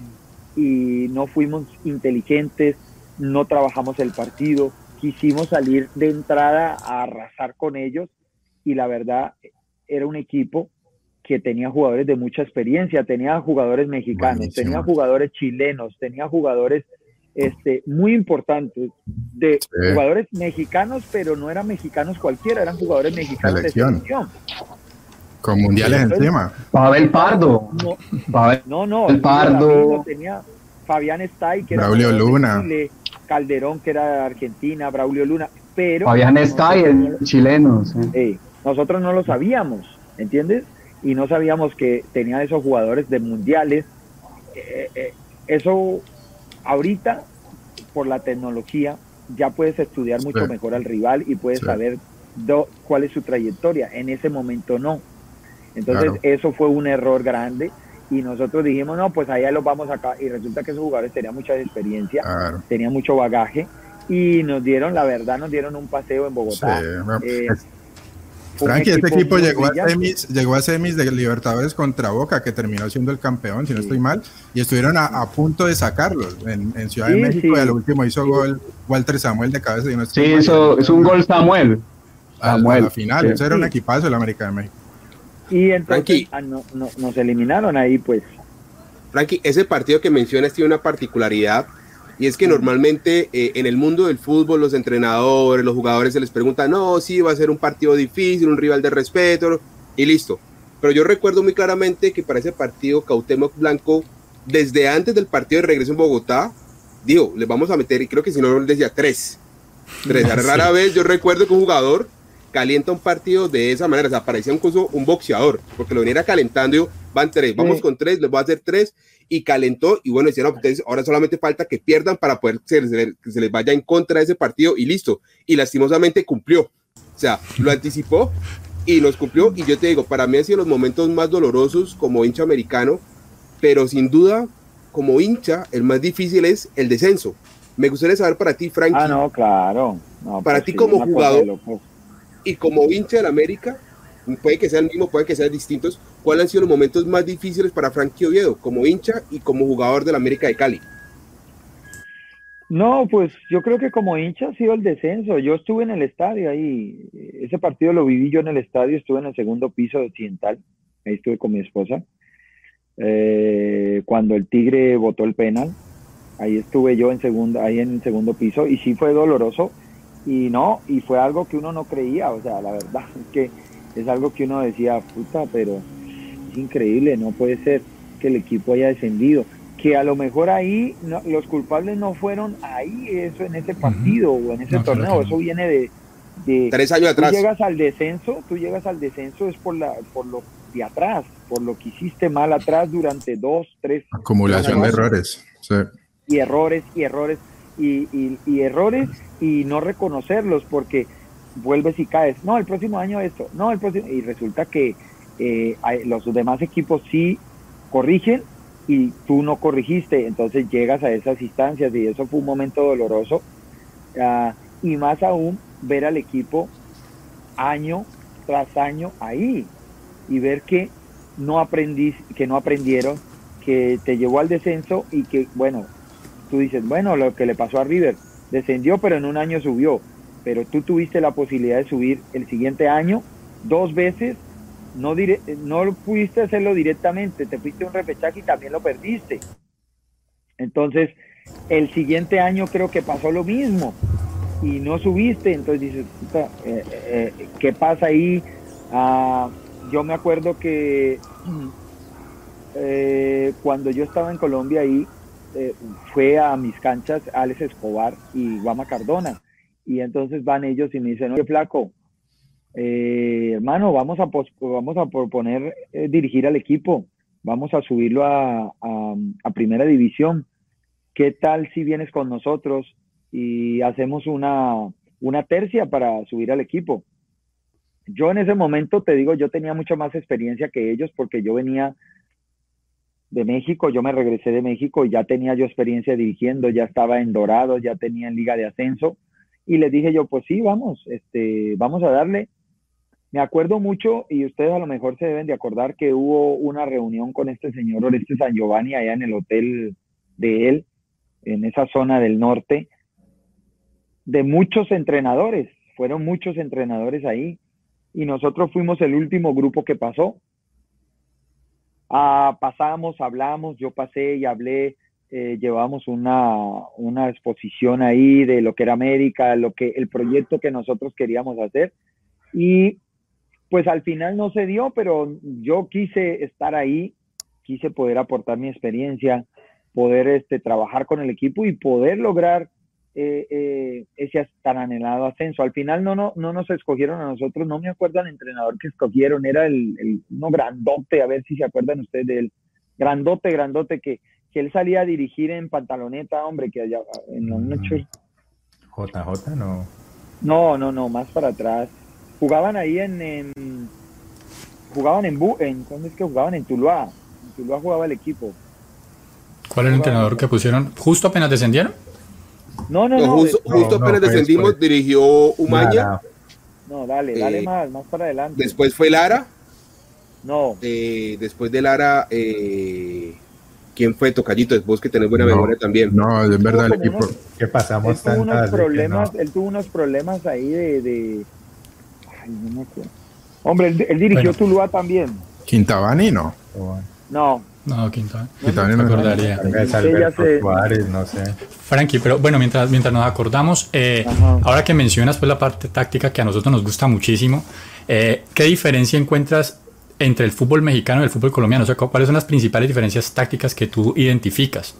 y no fuimos inteligentes, no trabajamos el partido, quisimos salir de entrada a arrasar con ellos y la verdad era un equipo que tenía jugadores de mucha experiencia, tenía jugadores mexicanos, Buenísimo. tenía jugadores chilenos, tenía jugadores este, muy importantes, de Sí. jugadores mexicanos, pero no eran mexicanos cualquiera, eran jugadores mexicanos Selección. de selección. Con mundiales encima. Pavel Pardo. No, Pavel- no, no. El Pardo. Tenía Fabián Stay, que era Braulio Luna. Chile, Calderón, que era de Argentina, Braulio Luna. Pero Fabián Stay, el chileno. sí. eh, nosotros no lo sabíamos, ¿entiendes? Y no sabíamos que tenía esos jugadores de mundiales. Eh, eh, eso ahorita, por la tecnología, ya puedes estudiar mucho Sí. mejor al rival y puedes Sí. saber do- cuál es su trayectoria. En ese momento no. Entonces, Claro. eso fue un error grande y nosotros dijimos, no, pues allá los vamos acá. Y resulta que esos jugadores tenían mucha experiencia, Claro. tenían mucho bagaje y nos dieron, la verdad, nos dieron un paseo en Sí. Bogotá. bueno, Eh, Frankie, este equipo llegó a, semis, llegó a semis de Libertadores contra Boca, que terminó siendo el campeón, si no Sí. estoy mal, y estuvieron a, a punto de sacarlos en, en Ciudad Sí, de México, sí. y al último hizo gol Walter Samuel de cabeza. Y no estoy Sí, mal, hizo, y- es un gol Samuel. a Samuel. la final, Sí. eso era un Sí. equipazo el América de México. Y entonces ah, no- no- nos eliminaron ahí, pues. Frankie, ese partido que mencionas tiene una particularidad y es que normalmente eh, en el mundo del fútbol los entrenadores, los jugadores se les pregunta, no, sí, va a ser un partido difícil, un rival de respeto y listo. Pero yo recuerdo muy claramente que para ese partido Cautemo Blanco, desde antes del partido de regreso en Bogotá, dijo, les vamos a meter, y creo que si no, decía tres. Tres. Rara vez yo recuerdo que un jugador calienta un partido de esa manera, o sea, parecía incluso un boxeador, porque lo venía calentando, yo, van tres, vamos Sí. con tres, les voy a hacer tres, y calentó, y bueno, no, entonces ahora solamente falta que pierdan para poder que se, les- que se les vaya en contra de ese partido, y listo, y lastimosamente cumplió, o sea, lo anticipó, y los cumplió. Y yo te digo, para mí han sido los momentos más dolorosos como hincha americano, pero sin duda, como hincha, el más difícil es el descenso. Me gustaría saber para ti, Frankie. Ah, no, claro. para pues ti como jugador y como hincha del América, puede que sea el mismo, puede que sean distintos. ¿Cuáles han sido los momentos más difíciles para Frankie Oviedo como hincha y como jugador del América de Cali? No, pues yo creo que como hincha ha sido el descenso. Yo estuve en el estadio ahí, ese partido lo viví yo en el estadio, estuve en el segundo piso de Occidental, ahí estuve con mi esposa. Eh, cuando el Tigre votó el penal, ahí estuve yo en segundo, ahí en el segundo piso y sí fue doloroso y no, y fue algo que uno no creía, o sea, la verdad es que es algo que uno decía, puta, pero es increíble, no puede ser que el equipo haya descendido que a lo mejor ahí los culpables no fueron ahí, eso en ese partido o en ese torneo, eso viene de, tres años atrás. Tú llegas al descenso, tú llegas al descenso es por la por lo de atrás, por lo que hiciste mal atrás durante dos, tres acumulación de errores, y errores y errores y, y, errores y no reconocerlos porque vuelves y caes. No, el próximo año esto, no el próximo y resulta que eh, los demás equipos sí corrigen y tú no corrigiste, entonces llegas a esas instancias y eso fue un momento doloroso. Ah, y más aún ver al equipo año tras año ahí y ver que no aprendí, que no aprendieron, que te llevó al descenso y que, bueno, tú dices, bueno, lo que le pasó a River, descendió pero en un año subió, pero tú tuviste la posibilidad de subir el siguiente año dos veces no, no pudiste hacerlo directamente, te fuiste un repechaje y también lo perdiste. Entonces, el siguiente año creo que pasó lo mismo y no subiste, entonces dices, eh, eh, eh, ¿qué pasa ahí? Ah, yo me acuerdo que cuando yo estaba en Colombia ahí, fue a mis canchas Alex Escobar y Guama Cardona, y entonces van ellos y me dicen, oye, flaco, eh, hermano, vamos a, vamos a proponer eh, dirigir al equipo, vamos a subirlo a, primera división. ¿Qué tal si vienes con nosotros y hacemos una, una tercia para subir al equipo? Yo en ese momento, te digo, yo tenía mucha más experiencia que ellos porque yo venía de México, yo me regresé de México y ya tenía yo experiencia dirigiendo, ya estaba en Dorado, ya tenía en Liga de Ascenso. Y les dije yo, pues sí, vamos, este, vamos a darle. Me acuerdo mucho, y ustedes a lo mejor se deben de acordar, que hubo una reunión con este señor Oreste San Giovanni allá en el hotel de él, en esa zona del norte, de muchos entrenadores, fueron muchos entrenadores ahí, y nosotros fuimos el último grupo que pasó. Ah, pasamos, hablamos, yo pasé y hablé, eh, llevamos una, una exposición ahí de lo que era América, lo que, el proyecto que nosotros queríamos hacer, y pues al final no se dio, pero yo quise estar ahí, quise poder aportar mi experiencia, poder este, trabajar con el equipo y poder lograr eh, eh, ese tan anhelado ascenso. Al final no, no, no nos escogieron a nosotros, no me acuerdo el entrenador que escogieron, era el, el uno grandote, a ver si se acuerdan ustedes del grandote, grandote, que, que él salía a dirigir en pantaloneta, hombre, que allá en los JJ no. No, no, no, más para atrás jugaban ahí en, jugaban en, en ¿dónde es que jugaban? En Tuluá. En Tuluá jugaba el equipo. ¿Cuál era el entrenador que pusieron? ¿Justo apenas descendieron? No, no, no. justo, apenas descendimos, dirigió Umaña. No, dale, dale eh, más, más para adelante. Después fue Lara. No. Eh, después de Lara, eh, ¿quién fue Tocallito? Vos que tenés buena memoria también. No, es verdad, el equipo. que pasamos él tuvo unos problemas, Él tuvo unos problemas ahí de Hombre, él, dirigió Tuluá también. Quintabani no. No. No, Quintabani. Quintabani no, me acordaría. no sé. Frankie, pero bueno, mientras, mientras nos acordamos, eh, ahora que mencionas pues la parte táctica que a nosotros nos gusta muchísimo, eh, ¿qué diferencia encuentras entre el fútbol mexicano y el fútbol colombiano? O sea, ¿cuáles son las principales diferencias tácticas que tú identificas?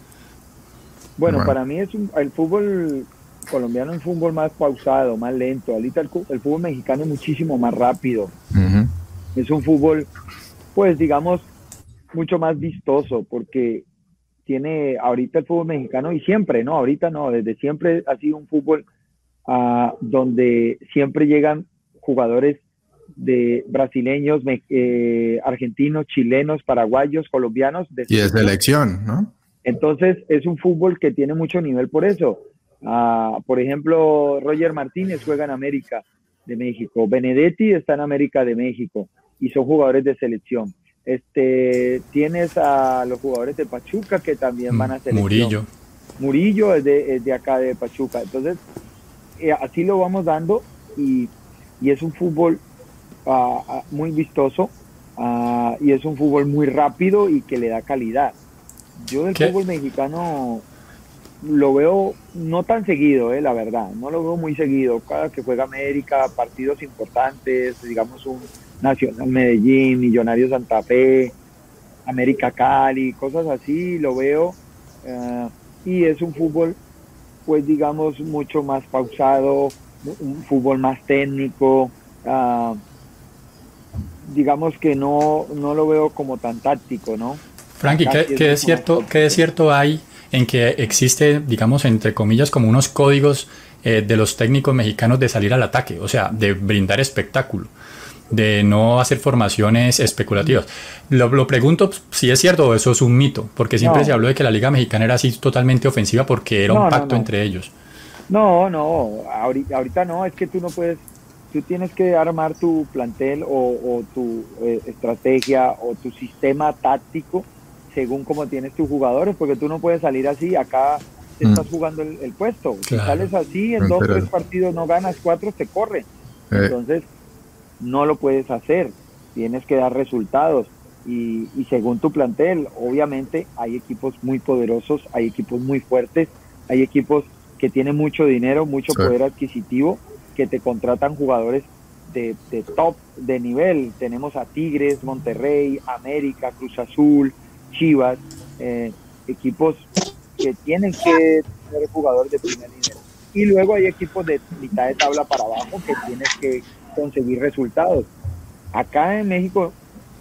Bueno, para mí es el fútbol colombiano es un fútbol más pausado, más lento. Ahorita el, fútbol mexicano es muchísimo más rápido. Es un fútbol, pues digamos, mucho más vistoso porque tiene ahorita el fútbol mexicano y siempre, no, ahorita no, desde siempre ha sido un fútbol ah, donde siempre llegan jugadores de brasileños, eh, argentinos, chilenos, paraguayos, colombianos. De y de selección, ¿no? Entonces es un fútbol que tiene mucho nivel por eso. Ah, por ejemplo, Roger Martínez juega en América de México, Benedetti está en América de México y son jugadores de selección. Este, tienes a los jugadores de Pachuca que también van a mm, selección. Murillo. Murillo es de, acá de Pachuca. Entonces, eh, así lo vamos dando y, es un fútbol ah, muy vistoso y es un fútbol muy rápido y que le da calidad. Yo del fútbol mexicano lo veo no tan seguido, eh, la verdad, no lo veo muy seguido. Cada que juega América, partidos importantes, digamos un Nacional Medellín, Millonarios Santa Fe, América Cali, cosas así, lo veo. Eh, y es un fútbol, pues digamos, mucho más pausado, un fútbol más técnico. Ah, digamos que no, no lo veo como tan táctico, ¿no? Frankie, ¿qué, es cierto, ¿qué es cierto hay en que existe, digamos, entre comillas, como unos códigos eh, de los técnicos mexicanos de salir al ataque, o sea, de brindar espectáculo, de no hacer formaciones especulativas. Lo, pregunto si es cierto o eso es un mito, porque siempre se habló de que la Liga Mexicana era así totalmente ofensiva porque era un pacto entre ellos. No, no, ahorita, no, es que tú no puedes tú tienes que armar tu plantel o, tu eh, estrategia o tu sistema táctico según cómo tienes tus jugadores, porque tú no puedes salir así, acá te estás mm. jugando el, puesto. Si sales así, en dos, tres partidos no ganas, cuatro te corre. Eh. Entonces, no lo puedes hacer, tienes que dar resultados. Y, según tu plantel, obviamente hay equipos muy poderosos, hay equipos muy fuertes, hay equipos que tienen mucho dinero, mucho poder adquisitivo, que te contratan jugadores de, de, top, de nivel. Tenemos a Tigres, Monterrey, América, Cruz Azul, Chivas, eh, equipos que tienen que tener jugadores de primer nivel. Y luego hay equipos de mitad de tabla para abajo que tienes que conseguir resultados. Acá en México,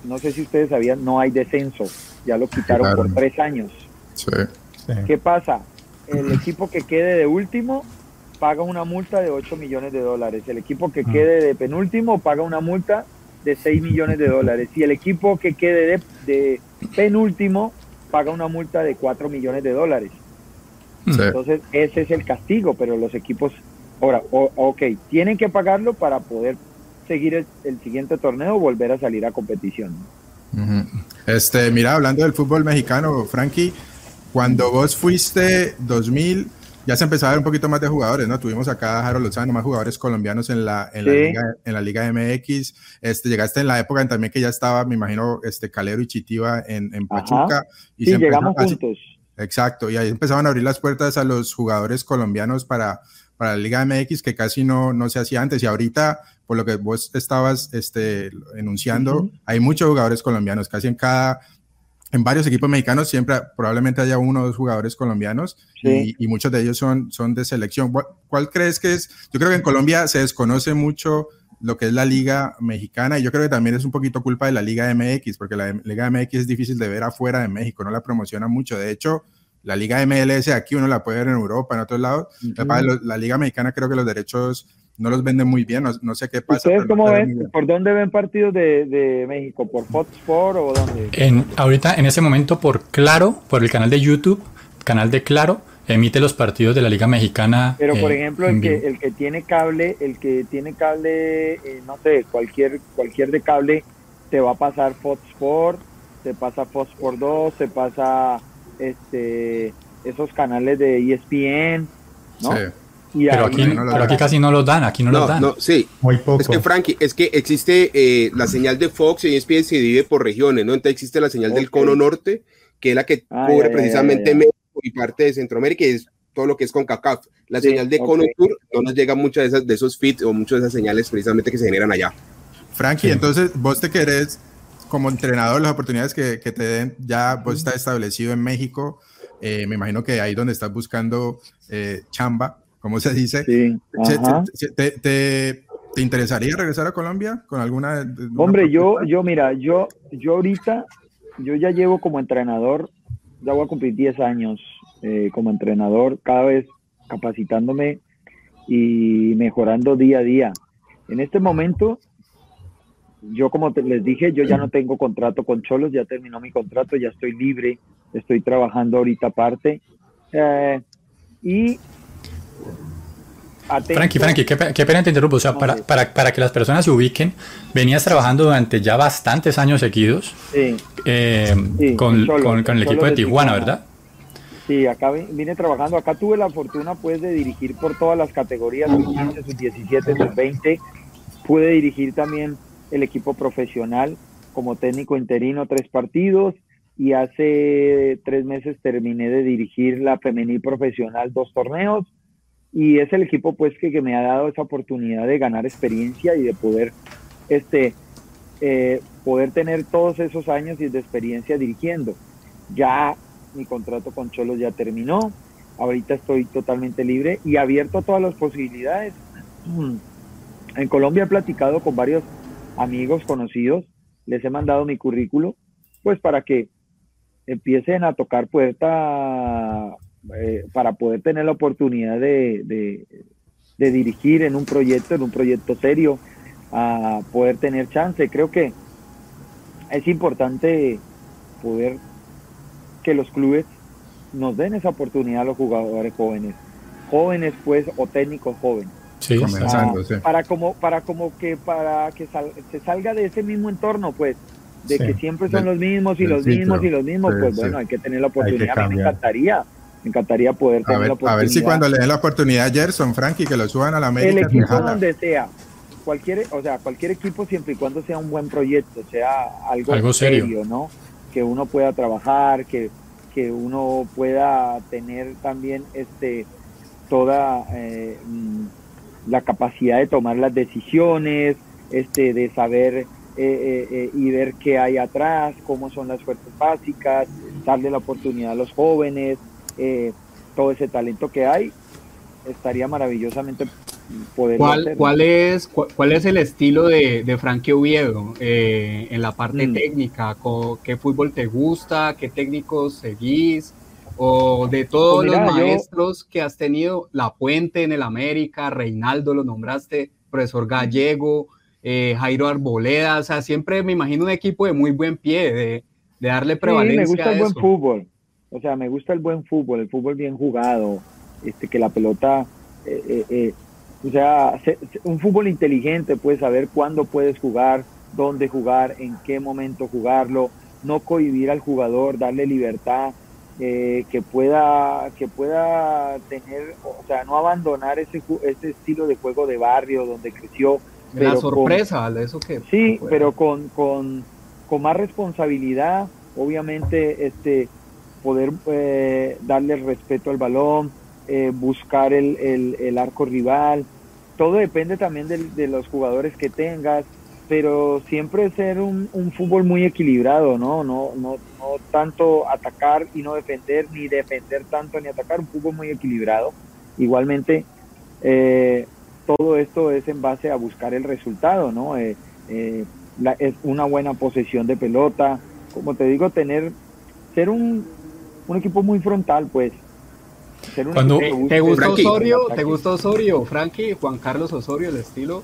no sé si ustedes sabían, no hay descenso. Ya lo quitaron por tres años. ¿Qué pasa? El equipo que quede de último paga una multa de 8 millones de dólares. El equipo que ah. quede de penúltimo paga una multa de 6 millones de dólares. Y el equipo que quede de penúltimo paga una multa de 4 millones de dólares. Entonces, ese es el castigo, pero los equipos, ahora, ok, tienen que pagarlo para poder seguir el, siguiente torneo o volver a salir a competición. Este, mira, hablando del fútbol mexicano, Frankie, cuando vos fuiste 2000, ya se empezaba a ver un poquito más de jugadores, ¿no? Tuvimos acá a Harold Lozano, más jugadores colombianos en la, en, la Liga, en la Liga MX. Este, llegaste en la época en también que ya estaba, me imagino, este Calero y Chitiva en, en Pachuca. Y sí, llegamos juntos. Exacto, y ahí empezaban a abrir las puertas a los jugadores colombianos para, para la Liga MX, que casi no, no se hacía antes. Y ahorita, por lo que vos estabas este, enunciando, hay muchos jugadores colombianos, casi en cada en varios equipos mexicanos siempre probablemente haya uno o dos jugadores colombianos y, muchos de ellos son, son de selección. ¿Cuál, crees que es? Yo creo que en Colombia se desconoce mucho lo que es la liga mexicana y yo creo que también es un poquito culpa de la liga MX porque la liga MX es difícil de ver afuera de México, no la promociona mucho. De hecho, la liga MLS aquí uno la puede ver en Europa, en otros lados. la liga mexicana creo que los derechos no los venden muy bien, no, sé qué pasa. ¿Ustedes cómo ven? ¿Por dónde ven partidos de, México? ¿Por Fox Sports o dónde? En, ahorita, en ese momento, por Claro, por el canal de YouTube, canal de Claro, emite los partidos de la Liga Mexicana. Pero, por eh, ejemplo, el que, el que tiene cable, el que tiene cable, eh, no sé, cualquier, cualquier de cable, te va a pasar Fox Sports, te pasa Fox Sports 2, te pasa este esos canales de ESPN, ¿no? Sí pero, aquí, pero aquí casi no los dan, aquí no, los dan. No, sí, muy poco. Es que, Frankie, es que existe eh, la señal de Fox y ESPN se divide por regiones, ¿no? Entonces existe la señal del cono norte, que es la que cubre precisamente México y parte de Centroamérica, y es todo lo que es con CACAF. La señal de cono sur no nos llega muchas de, esas, de esos feeds o muchas de esas señales precisamente que se generan allá. Frankie, entonces vos te querés, como entrenador, las oportunidades que, que te den, ya vos estás establecido en México, eh, me imagino que ahí donde estás buscando eh, chamba, ¿cómo se dice? Sí. ¿Te, te, te, interesaría regresar a Colombia con alguna? Hombre, yo, yo, mira, yo, yo ahorita, yo ya llevo como entrenador, ya voy a cumplir 10 años eh, como entrenador, cada vez capacitándome y mejorando día a día. En este momento, yo como les dije, yo ya no tengo contrato con Cholos, ya terminó mi contrato, ya estoy libre, estoy trabajando ahorita aparte. Eh, y Frankie, Frankie, qué, pena te interrumpo. O sea, para, para, para, que las personas se ubiquen, venías trabajando durante ya bastantes años seguidos eh, con, con, el equipo de Tijuana, ¿verdad? Sí, acá vine trabajando. Acá tuve la fortuna pues de dirigir por todas las categorías, sus 15, sus 17, sus 20. Pude dirigir también el equipo profesional como técnico interino tres partidos y hace tres meses terminé de dirigir la femenil profesional dos torneos y es el equipo pues que, me ha dado esa oportunidad de ganar experiencia y de poder este eh, poder tener todos esos años de experiencia dirigiendo. Ya mi contrato con Cholos ya terminó ahorita estoy totalmente libre y abierto a todas las posibilidades. En Colombia he platicado con varios amigos conocidos les he mandado mi currículo pues para que empiecen a tocar puerta eh, para poder tener la oportunidad de, dirigir en un proyecto, en un proyecto serio, a poder tener chance. Creo que es importante poder que los clubes nos den esa oportunidad a los jugadores jóvenes, jóvenes pues o técnicos jóvenes. Para como para como que para que se salga de ese mismo entorno pues de que siempre son los mismos y los mismos y los mismos, pues bueno, hay que tener la oportunidad. A mí me encantaría me encantaría poder tener la oportunidad. A ver si cuando le den la oportunidad a Gerson, Frankie, que lo suban a la América. El equipo donde sea, cualquier, o sea, cualquier equipo siempre y cuando sea un buen proyecto, sea algo, serio. ¿no? Que uno pueda trabajar, que, que uno pueda tener también este toda eh, la capacidad de tomar las decisiones, este, de saber eh, eh, y ver qué hay atrás, cómo son las fuerzas básicas, darle la oportunidad a los jóvenes, eh, todo ese talento que hay, estaría maravillosamente poder ¿Cuál, ¿cuál, es, cuál, es el estilo de, de Frankie Oviedo eh, en la parte mm. técnica? ¿Qué fútbol te gusta? ¿Qué técnicos seguís? O de todos pues los maestros que has tenido, La Puente en el América, Reinaldo lo nombraste, profesor Gallego, eh, Jairo Arboleda, o sea, siempre me imagino un equipo de muy buen pie, de, de darle prevalencia. Sí, me gusta el buen fútbol o sea, me gusta el buen fútbol, el fútbol bien jugado, este, que la pelota, eh, eh, eh, o sea, un fútbol inteligente, puedes saber cuándo puedes jugar, dónde jugar, en qué momento jugarlo, no cohibir al jugador, darle libertad, que pueda que pueda tener, o sea, no abandonar ese, ese estilo de juego de barrio donde creció. La sorpresa, eso que. Sí, pero con, con, con más responsabilidad, obviamente, este poder eh, darle respeto al balón, eh, buscar el, el, arco rival. Todo depende también de, los jugadores que tengas, pero siempre ser un, un, fútbol muy equilibrado, ¿no? No, no, no tanto atacar y no defender, ni defender tanto ni atacar, un fútbol muy equilibrado. Igualmente, eh, todo esto es en base a buscar el resultado, ¿no? es una buena posesión de pelota, como te digo, tener, ser un, un equipo muy frontal, pues. Cuando, ¿Te gusta Osorio? ¿Te gusta Osorio? Frankie, Juan Carlos Osorio, el estilo.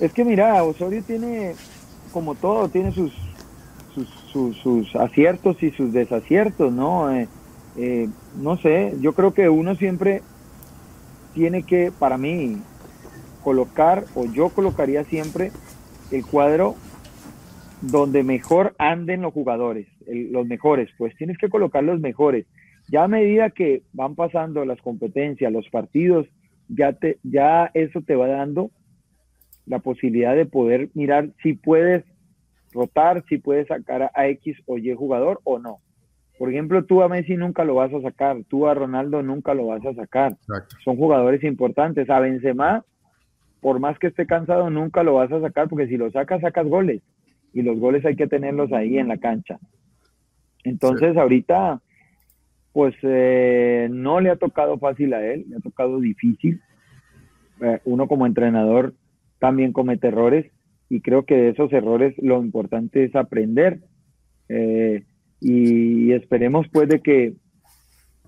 Es que mira, Osorio tiene, como todo, tiene sus, sus, sus, aciertos y sus desaciertos, ¿no? Eh, eh, no sé, yo creo que uno siempre tiene que, para mí, colocar, o yo colocaría siempre el cuadro donde mejor anden los jugadores, los mejores, pues tienes que colocar los mejores. Ya a medida que van pasando las competencias, los partidos, ya, te, ya eso te va dando la posibilidad de poder mirar si puedes rotar, si puedes sacar a X o Y jugador o no. Por ejemplo, tú a Messi nunca lo vas a sacar, tú a Ronaldo nunca lo vas a sacar. Son jugadores importantes. A Benzema, por más que esté cansado, nunca lo vas a sacar porque si lo sacas, sacas goles y los goles hay que tenerlos ahí en la cancha. Entonces ahorita, pues eh, no le ha tocado fácil a él, le ha tocado difícil. Eh, uno como entrenador también comete errores y creo que de esos errores lo importante es aprender eh, y esperemos pues de que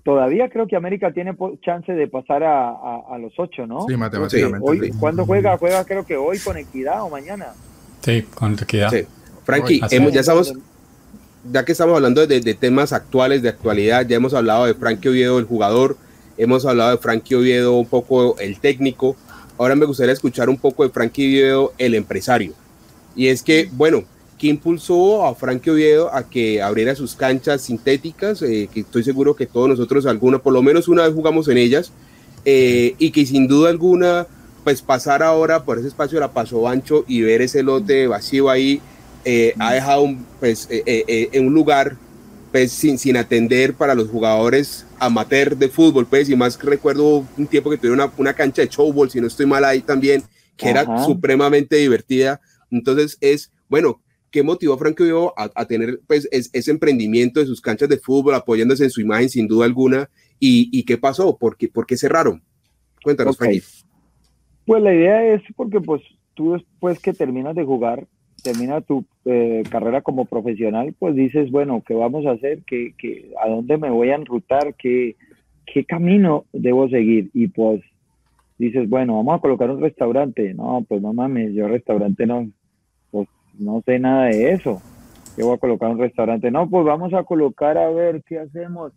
todavía creo que América tiene chance de pasar a, los ocho, ¿no? Sí, matemáticamente. Hoy, ¿Cuándo juega? Juega creo que hoy con Equidad o mañana. Sí, con equidad. Sí. Frankie, ya estamos, ya que estamos hablando de, de, temas actuales, de actualidad, ya hemos hablado de Frankie Oviedo, el jugador, hemos hablado de Frankie Oviedo, un poco el técnico. Ahora me gustaría escuchar un poco de Frankie Oviedo, el empresario. Y es que, bueno, ¿qué impulsó a Frankie Oviedo a que abriera sus canchas sintéticas? Eh, que estoy seguro que todos nosotros, alguna, por lo menos una vez jugamos en ellas, eh, y que sin duda alguna, pues pasar ahora por ese espacio de la Paso Ancho y ver ese lote vacío ahí, eh, ha dejado un, pues, en un lugar pues, sin, sin atender para los jugadores amateur de fútbol, pues, y más recuerdo un tiempo que tuvieron una, una cancha de showball, si no estoy mal ahí también, que era supremamente divertida. Entonces es, bueno, ¿qué motivó a Frank a, a, tener pues, ese emprendimiento de sus canchas de fútbol, apoyándose en su imagen sin duda alguna? ¿Y, y qué pasó? ¿Por qué, ¿Por qué cerraron? Cuéntanos, okay. Pues la idea es porque pues tú después que terminas de jugar, termina tu eh, carrera como profesional, pues dices, bueno, ¿qué vamos a hacer? ¿Qué, qué, a dónde me voy a enrutar? ¿Qué, ¿Qué camino debo seguir? Y pues dices, bueno, vamos a colocar un restaurante. No, pues no mames, yo restaurante no, pues no sé nada de eso. Yo voy a colocar un restaurante. No, pues vamos a colocar a ver qué hacemos.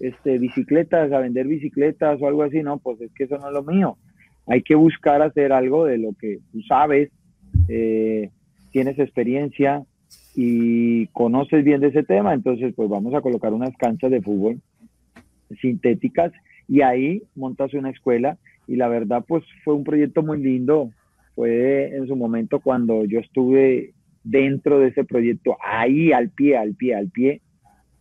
Este, bicicletas, a vender bicicletas o algo así. No, pues es que eso no es lo mío. Hay que buscar hacer algo de lo que tú sabes. Eh, tienes experiencia y conoces bien de ese tema, entonces pues vamos a colocar unas canchas de fútbol sintéticas y ahí montas una escuela. Y la verdad pues fue un proyecto muy lindo, fue en su momento cuando yo estuve dentro de ese proyecto, ahí al pie, al pie, al pie,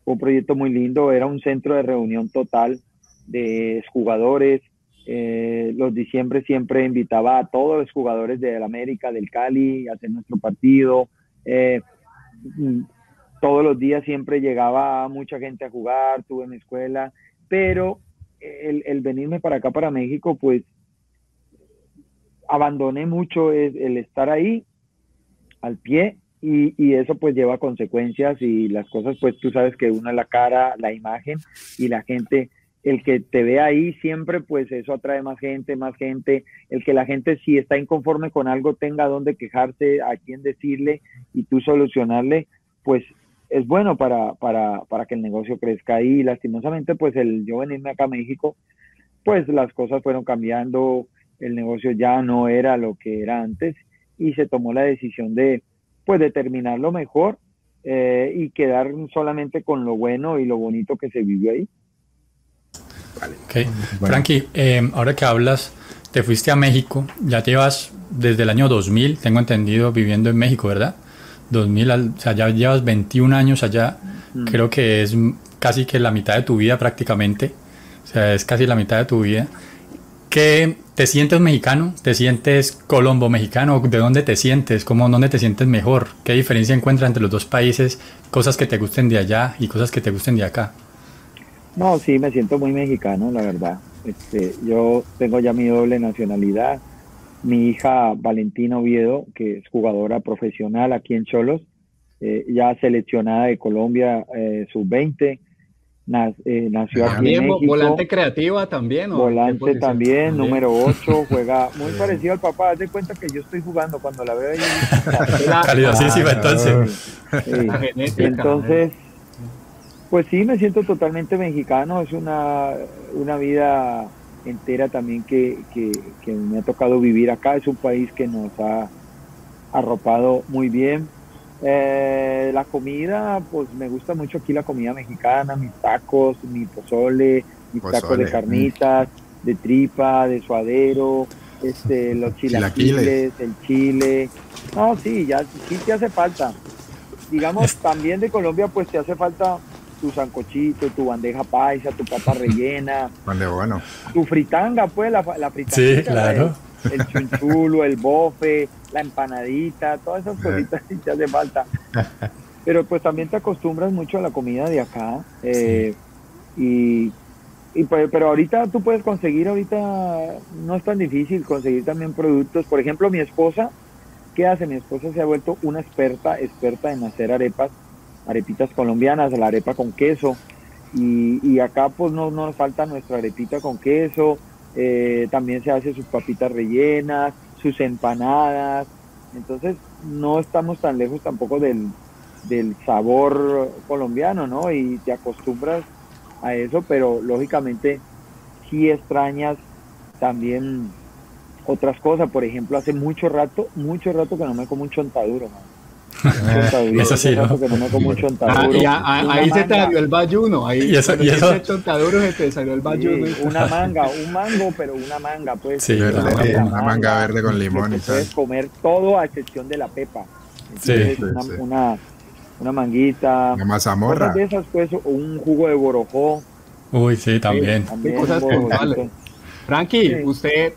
fue un proyecto muy lindo, era un centro de reunión total de jugadores, eh, los diciembre siempre invitaba a todos los jugadores del América, del Cali, a hacer nuestro partido. Eh, mm, todos los días siempre llegaba mucha gente a jugar, tuve mi escuela, pero el, venirme para acá, para México, pues abandoné mucho el, el estar ahí al pie y, y, eso pues lleva consecuencias y las cosas pues tú sabes que una la cara, la imagen y la gente el que te ve ahí siempre, pues eso atrae más gente, más gente, el que la gente si está inconforme con algo tenga dónde quejarse, a quién decirle y tú solucionarle, pues es bueno para, para, para que el negocio crezca y lastimosamente pues el yo venirme acá a México, pues las cosas fueron cambiando, el negocio ya no era lo que era antes y se tomó la decisión de pues determinarlo mejor eh, y quedar solamente con lo bueno y lo bonito que se vivió ahí. Okay. Frankie, eh, ahora que hablas, te fuiste a México, ya llevas desde el año 2000, tengo entendido, viviendo en México, ¿verdad? 2000, o sea, ya llevas 21 años allá, mm. creo que es casi que la mitad de tu vida prácticamente, o sea, es casi la mitad de tu vida. ¿Qué, ¿Te sientes mexicano? ¿Te sientes colombo mexicano? ¿De dónde te sientes? ¿Cómo, ¿Dónde te sientes mejor? ¿Qué diferencia encuentras entre los dos países? Cosas que te gusten de allá y cosas que te gusten de acá. No, sí, me siento muy mexicano, la verdad. Este, yo tengo ya mi doble nacionalidad. Mi hija Valentina Oviedo, que es jugadora profesional aquí en Cholos, eh, ya seleccionada de Colombia eh, sub-20, eh, nació aquí en México. Volante creativa también. ¿o volante también, número 8, juega muy parecido al papá. Haz de cuenta que yo estoy jugando cuando la veo ahí. Calidosísima, entonces. entonces, pues sí, me siento totalmente mexicano, es una, una vida entera también que, que, que, me ha tocado vivir acá, es un país que nos ha arropado muy bien. Eh, la comida, pues me gusta mucho aquí la comida mexicana, mis tacos, mi pozole, mis tacos de carnitas, de tripa, de suadero, este, los chilaquiles, el chile. No, sí, ya sí te hace falta. Digamos, también de Colombia, pues te hace falta tu sancochito, tu bandeja paisa, tu papa rellena. bueno. Tu fritanga, pues, la, la fritanga. Sí, claro. El, chunchulo, el bofe, la empanadita, todas esas cositas sí te hace falta. Pero pues también te acostumbras mucho a la comida de acá. Eh, y, y pues, pero ahorita tú puedes conseguir, ahorita no es tan difícil conseguir también productos. Por ejemplo, mi esposa, ¿qué hace? Mi esposa se ha vuelto una experta, experta en hacer arepas arepitas colombianas, la arepa con queso. Y, y acá pues no, nos falta nuestra arepita con queso, eh, también se hace sus papitas rellenas, sus empanadas. Entonces, no estamos tan lejos tampoco del, del sabor colombiano, ¿no? Y te acostumbras a eso, pero lógicamente sí extrañas también otras cosas. Por ejemplo, hace mucho rato, mucho rato que no me como un chontaduro, eso sí, ¿no? Ah, ahí se te salió el bayuno. Ahí y eso, y eso... chontaduro se te salió el bayuno. una manga, un mango, pero una manga, pues. Sí, una, manga, verde con limón y tal. Puedes comer todo a excepción de la pepa. sí, una, una, una, manguita. Una mazamorra. de esas, pues, un jugo de borojó. Uy, sí, también. también cosas Frankie, usted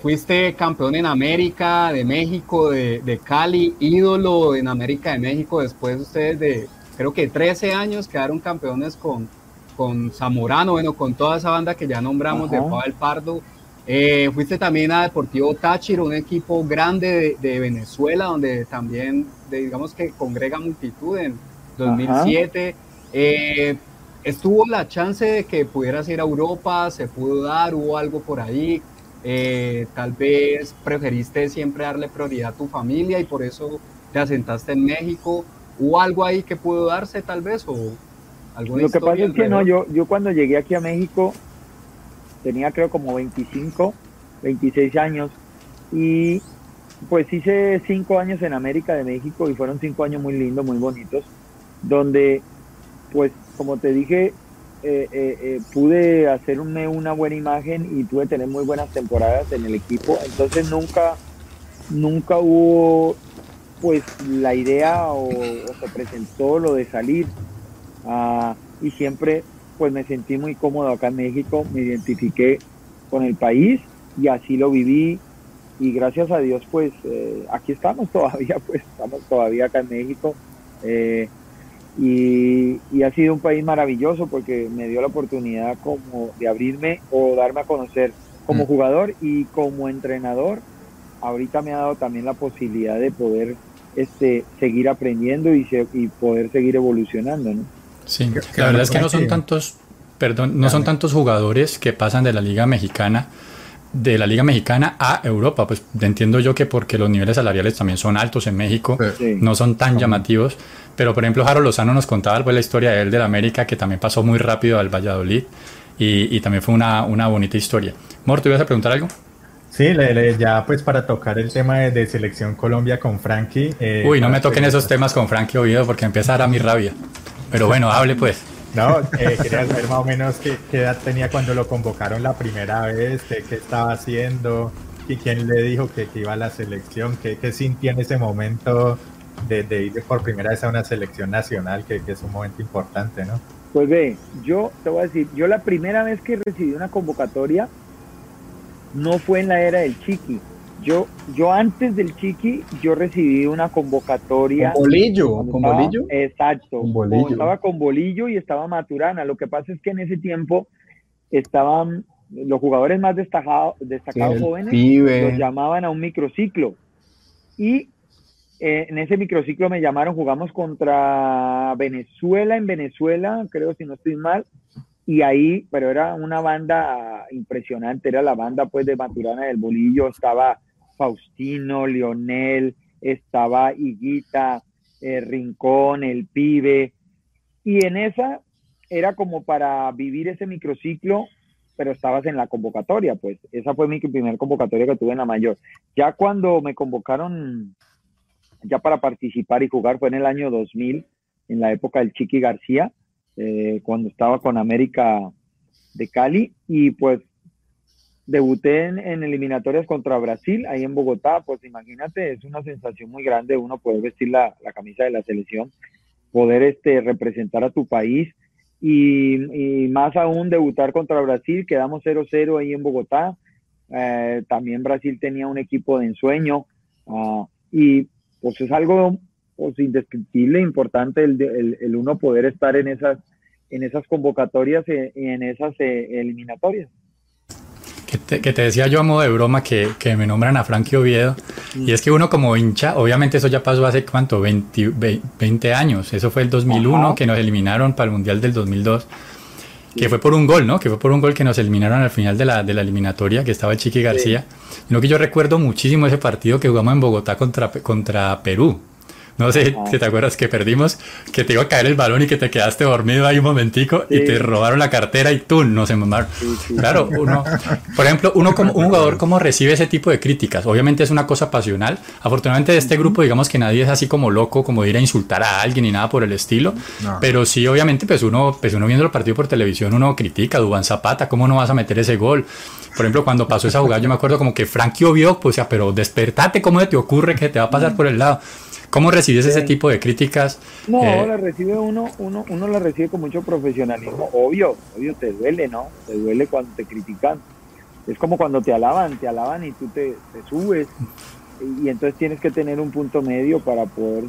fuiste campeón en América de México, de, Cali, ídolo en América de México. Después ustedes de, creo que 13 años, quedaron campeones con, con Zamorano, bueno, con toda esa banda que ya nombramos de Pavel Pardo. Eh, fuiste también a Deportivo Táchira, un equipo grande de, Venezuela, donde también, digamos que congrega multitud en 2007. Eh, estuvo la chance de que pudieras ir a Europa, se pudo dar, hubo algo por ahí. Eh, tal vez preferiste siempre darle prioridad a tu familia y por eso te asentaste en México. ¿Hubo algo ahí que pudo darse tal vez o alguna Lo que pasa es que no, yo, yo cuando llegué aquí a México tenía creo como 25, 26 años y pues hice cinco años en América de México y fueron cinco años muy lindos, muy bonitos, donde pues como te dije, eh, eh, eh, pude hacerme una buena imagen y pude tener muy buenas temporadas en el equipo. Entonces nunca, nunca hubo pues la idea o, se presentó lo de salir. Ah, y siempre pues me sentí muy cómodo acá en México, me identifiqué con el país y así lo viví y gracias a Dios pues aquí estamos todavía, pues estamos todavía acá en México. Y, ha sido un país maravilloso porque me dio la oportunidad como de abrirme o darme a conocer como mm. jugador y como entrenador. Ahorita me ha dado también la posibilidad de poder este, seguir aprendiendo y, y poder seguir evolucionando. ¿no? Sí, la verdad es que no son tantos, perdón, no son tantos jugadores que pasan de la liga mexicana de la Liga Mexicana a Europa. Pues entiendo yo que porque los niveles salariales también son altos en México, no son tan llamativos. Pero por ejemplo, Jaro Lozano nos contaba pues, la historia de él del América, que también pasó muy rápido al Valladolid y, también fue una, una, bonita historia. Mor, ¿tú ibas a preguntar algo? Sí, ya pues para tocar el tema de, Selección Colombia con Frankie. Eh, Uy, no me toquen esos temas con Frankie Oviedo porque empieza a dar a mi rabia. Pero bueno, hable pues. No, eh, quería saber más o menos qué, edad tenía cuando lo convocaron la primera vez, qué, estaba haciendo, y quién le dijo que, iba a la selección, qué, qué sintió en ese momento de, ir por primera vez a una selección nacional, que, es un momento importante, ¿no? Pues ve, yo te voy a decir, yo la primera vez que recibí una convocatoria no fue en la era del Chiqui. Yo, yo antes del Chiqui, yo recibí una convocatoria. ¿Con bolillo? ¿Con bolillo? Exacto. Estaba con bolillo y estaba Maturana. Lo que pasa es que en ese tiempo estaban los jugadores más destacados, destacados jóvenes, los llamaban a un microciclo. Y eh, en ese microciclo me llamaron, jugamos contra Venezuela en Venezuela, creo si no estoy mal, y ahí, pero era una banda impresionante, era la banda pues de Maturana del Bolillo, estaba Faustino, Leonel, estaba Higuita, eh, Rincón, el pibe, y en esa era como para vivir ese microciclo, pero estabas en la convocatoria, pues. Esa fue mi primer convocatoria que tuve en la mayor. Ya cuando me convocaron ya para participar y jugar fue en el año 2000, en la época del Chiqui García, eh, cuando estaba con América de Cali. Y pues debuté en, eliminatorias contra Brasil, ahí en Bogotá, pues imagínate, es una sensación muy grande uno poder vestir la, camisa de la selección, poder este, representar a tu país y, más aún debutar contra Brasil, quedamos 0-0 ahí en Bogotá, eh, también Brasil tenía un equipo de ensueño uh, y pues es algo pues, indescriptible, importante el, el, uno poder estar en esas, en esas convocatorias y en esas eh, eliminatorias. Que te, decía yo a modo de broma que, que me nombran a Frankie Oviedo, y es que uno como hincha, obviamente eso ya pasó hace cuánto, 20, 20 años, eso fue el 2001 que nos eliminaron para el Mundial del 2002, que fue por un gol, ¿no? Que fue por un gol que nos eliminaron al final de la, de la eliminatoria, que estaba el Chiqui García. Lo que yo recuerdo muchísimo ese partido que jugamos en Bogotá contra, contra Perú. No sé si te acuerdas que perdimos, que te iba a caer el balón y que te quedaste dormido ahí un momentico y te robaron la cartera y tú no se mamaron. claro, uno, por ejemplo, uno como un jugador cómo recibe ese tipo de críticas. Obviamente es una cosa pasional. Afortunadamente de este grupo, digamos que nadie es así como loco, como ir a insultar a alguien ni nada por el estilo. Pero sí, obviamente, pues uno, pues uno viendo el partido por televisión, uno critica Dubán Zapata, ¿cómo no vas a meter ese gol? Por ejemplo, cuando pasó esa jugada, yo me acuerdo como que Frankie vio, pues, ya, pero despertate, ¿cómo te ocurre que te va a pasar por el lado? ¿Cómo recibes ese tipo de críticas? No, eh, la recibe uno, uno, uno la recibe con mucho profesionalismo. Obvio, obvio, te duele, ¿no? Te duele cuando te critican. Es como cuando te alaban, te alaban y tú te, subes. Y, entonces tienes que tener un punto medio para poder,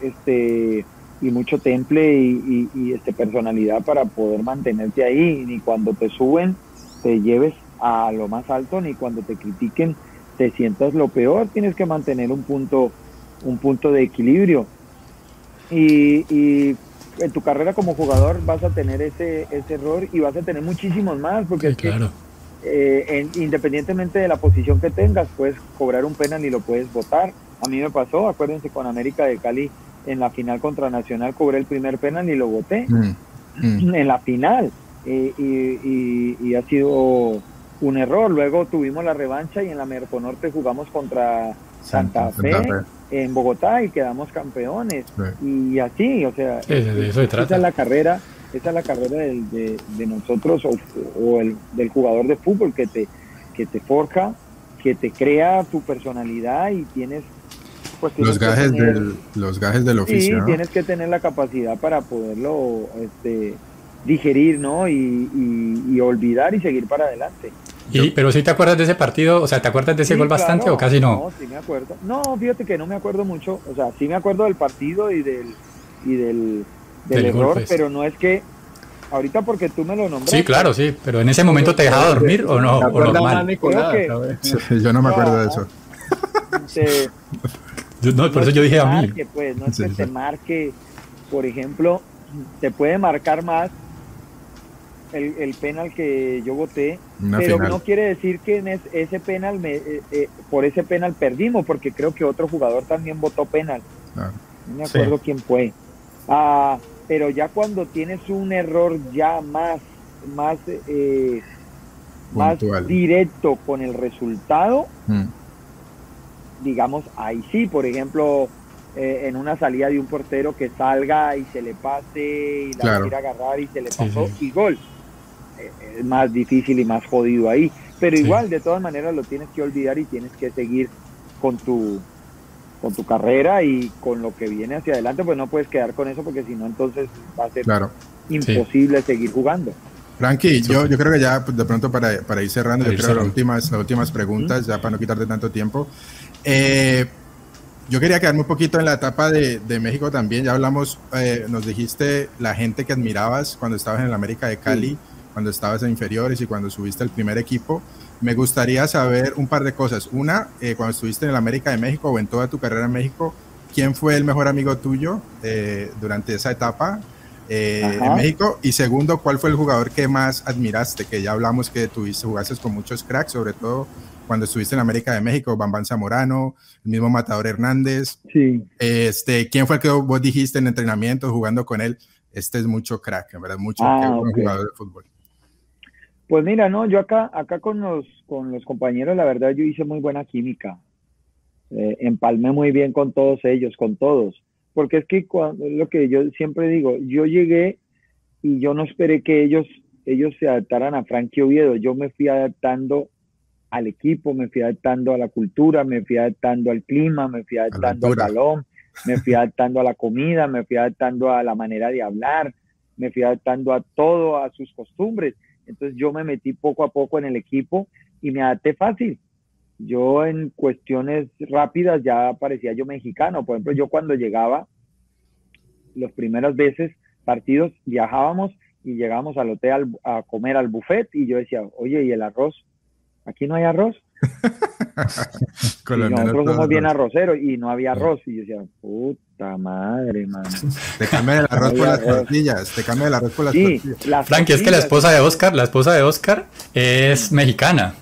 este, y mucho temple y, y, este, personalidad para poder mantenerte ahí. Ni cuando te suben, te lleves a lo más alto, ni cuando te critiquen, te sientas lo peor. Tienes que mantener un punto un punto de equilibrio. Y, y, en tu carrera como jugador vas a tener ese, ese error y vas a tener muchísimos más, porque es que eh, independientemente de la posición que tengas, puedes cobrar un penal y lo puedes votar. A mí me pasó, acuérdense, con América de Cali en la final contra Nacional cobré el primer penal y lo voté mm, mm. en la final. y, y, y, ha sido un error. Luego tuvimos la revancha y en la Merconorte jugamos contra Santa, Fe, en Bogotá y quedamos campeones. Y así, o sea, esa es la carrera, esa es la carrera de, nosotros o, el, del jugador de fútbol que te, que te forja, que te crea tu personalidad y tienes pues, los gajes del los gajes del oficio. Sí, tienes que tener la capacidad para poderlo este, digerir, ¿no? Y, olvidar y seguir para adelante. Y, pero si te acuerdas de ese partido, o sea, ¿te acuerdas de ese gol bastante o casi no? No, sí me acuerdo. No, fíjate que no me acuerdo mucho, o sea, sí me acuerdo del partido y del y del, error, pues. pero no es que ahorita porque tú me lo nombraste. Sí, claro, sí, pero en ese momento te dejaba dormir o no, o normal. yo no me acuerdo de eso. no, por eso yo dije a mí. Pues, no es que te marque, por ejemplo, te puede marcar más el, penal que yo voté, pero no quiere decir que en ese penal, me, eh, eh, por ese penal perdimos, porque creo que otro jugador también votó penal. No me acuerdo quién fue. Ah, pero ya cuando tienes un error ya más, más, eh, más directo con el resultado, mm. digamos, ahí sí, por ejemplo, en una salida de un portero que salga y se le pase y la quiera agarrar y se le pasó y gol es más difícil y más jodido ahí. Pero igual, de todas maneras, lo tienes que olvidar y tienes que seguir con tu con tu carrera y con lo que viene hacia adelante, pues no puedes quedar con eso porque si no, entonces va a ser imposible seguir jugando. Frankie, yo, yo creo que ya pues, de pronto para, para ir cerrando, yo creo las últimas, las últimas preguntas, ya para no quitarte tanto tiempo. Eh, yo quería quedarme un poquito en la etapa de, de México también. Ya hablamos, eh, nos dijiste la gente que admirabas cuando estabas en el América de Cali cuando estabas en inferiores y cuando subiste al primer equipo. Me gustaría saber un par de cosas. Una, eh, cuando estuviste en el América de México o en toda tu carrera en México, ¿quién fue el mejor amigo tuyo eh, durante esa etapa eh, en México? Y segundo, ¿cuál fue el jugador que más admiraste? Que ya hablamos que tuviste, jugaste con muchos cracks, sobre todo cuando estuviste en América de México, Bambán Zamorano, el mismo Matador Hernández. Sí. Este, ¿Quién fue el que vos dijiste en entrenamiento jugando con él? Este es mucho crack, en verdad, mucho ah, jugador de fútbol. Pues mira, no, yo acá, acá con los, con los compañeros, la verdad, yo hice muy buena química. Eh, empalmé muy bien con todos ellos, con todos. Porque es que cuando, lo que yo siempre digo, yo llegué y yo no esperé que ellos, ellos se adaptaran a Frankie Oviedo. Yo me fui adaptando al equipo, me fui adaptando a la cultura, me fui adaptando al clima, me fui adaptando al balón, me fui adaptando a la comida, me fui adaptando a la manera de hablar, me fui adaptando a todo, a sus costumbres. Entonces yo me metí poco a poco en el equipo y me adapté fácil. Yo en cuestiones rápidas ya parecía yo mexicano. Por ejemplo, yo cuando llegaba, las primeras veces partidos, viajábamos y llegábamos al hotel a comer al buffet y yo decía, oye, ¿y el arroz? ¿Aquí no hay arroz? y nosotros somos bien arroceros y no había arroz. Y yo decía, puta madre, mano. Te cambia el arroz por las tortillas. Te cambia el arroz por las sí, tortillas. Frankie, es que la esposa de Oscar, la esposa de Oscar es mexicana.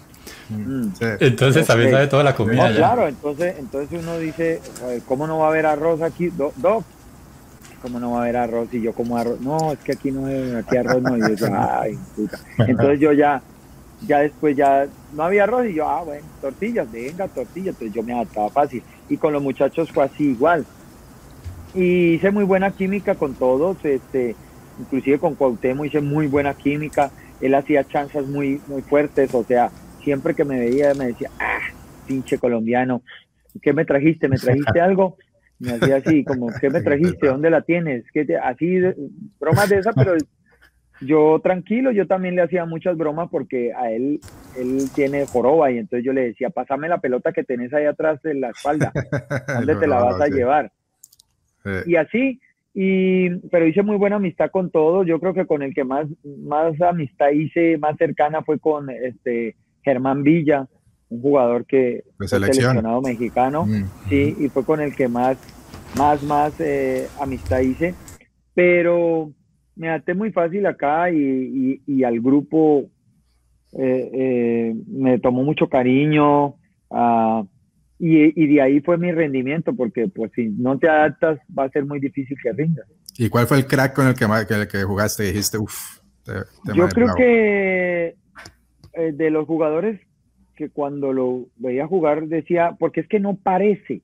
Mm. Entonces también sabe toda la comida. claro, entonces, entonces uno dice, ¿cómo no va a haber arroz aquí? Doc, ¿cómo no va a haber arroz? Y yo como arroz, no, es que aquí no hay, aquí arroz no. Y yo, ay, puta. Entonces yo ya, ya después ya no había arroz y yo, ah, bueno, tortillas, venga, tortillas. Entonces yo me adaptaba fácil. Y con los muchachos fue así igual. Y hice muy buena química con todos, este, inclusive con Cuauhtémoc hice muy buena química. Él hacía chanzas muy, muy fuertes, o sea, siempre que me veía me decía, ah, pinche colombiano, ¿qué me trajiste? ¿Me trajiste algo? Me hacía así, como, ¿qué me trajiste? ¿Dónde la tienes? ¿Qué Así, bromas de esa, pero yo tranquilo, yo también le hacía muchas bromas porque a él, él tiene joroba y entonces yo le decía, pásame la pelota que tenés ahí atrás de la espalda, ¿dónde te la vas a llevar? Y así, y, pero hice muy buena amistad con todos, yo creo que con el que más, más amistad hice, más cercana fue con este Germán Villa, un jugador que fue seleccionado mexicano, mm, sí, y fue con el que más, más, más eh, amistad hice, pero me adapté muy fácil acá y, al grupo eh, eh, me tomó mucho cariño ah, y, de ahí fue mi rendimiento porque pues si no te adaptas va a ser muy difícil que rindas. ¿Y cuál fue el crack con el que, el que jugaste? Dijiste, uff. Yo creo que eh, de los jugadores que cuando lo veía jugar decía, porque es que no parece,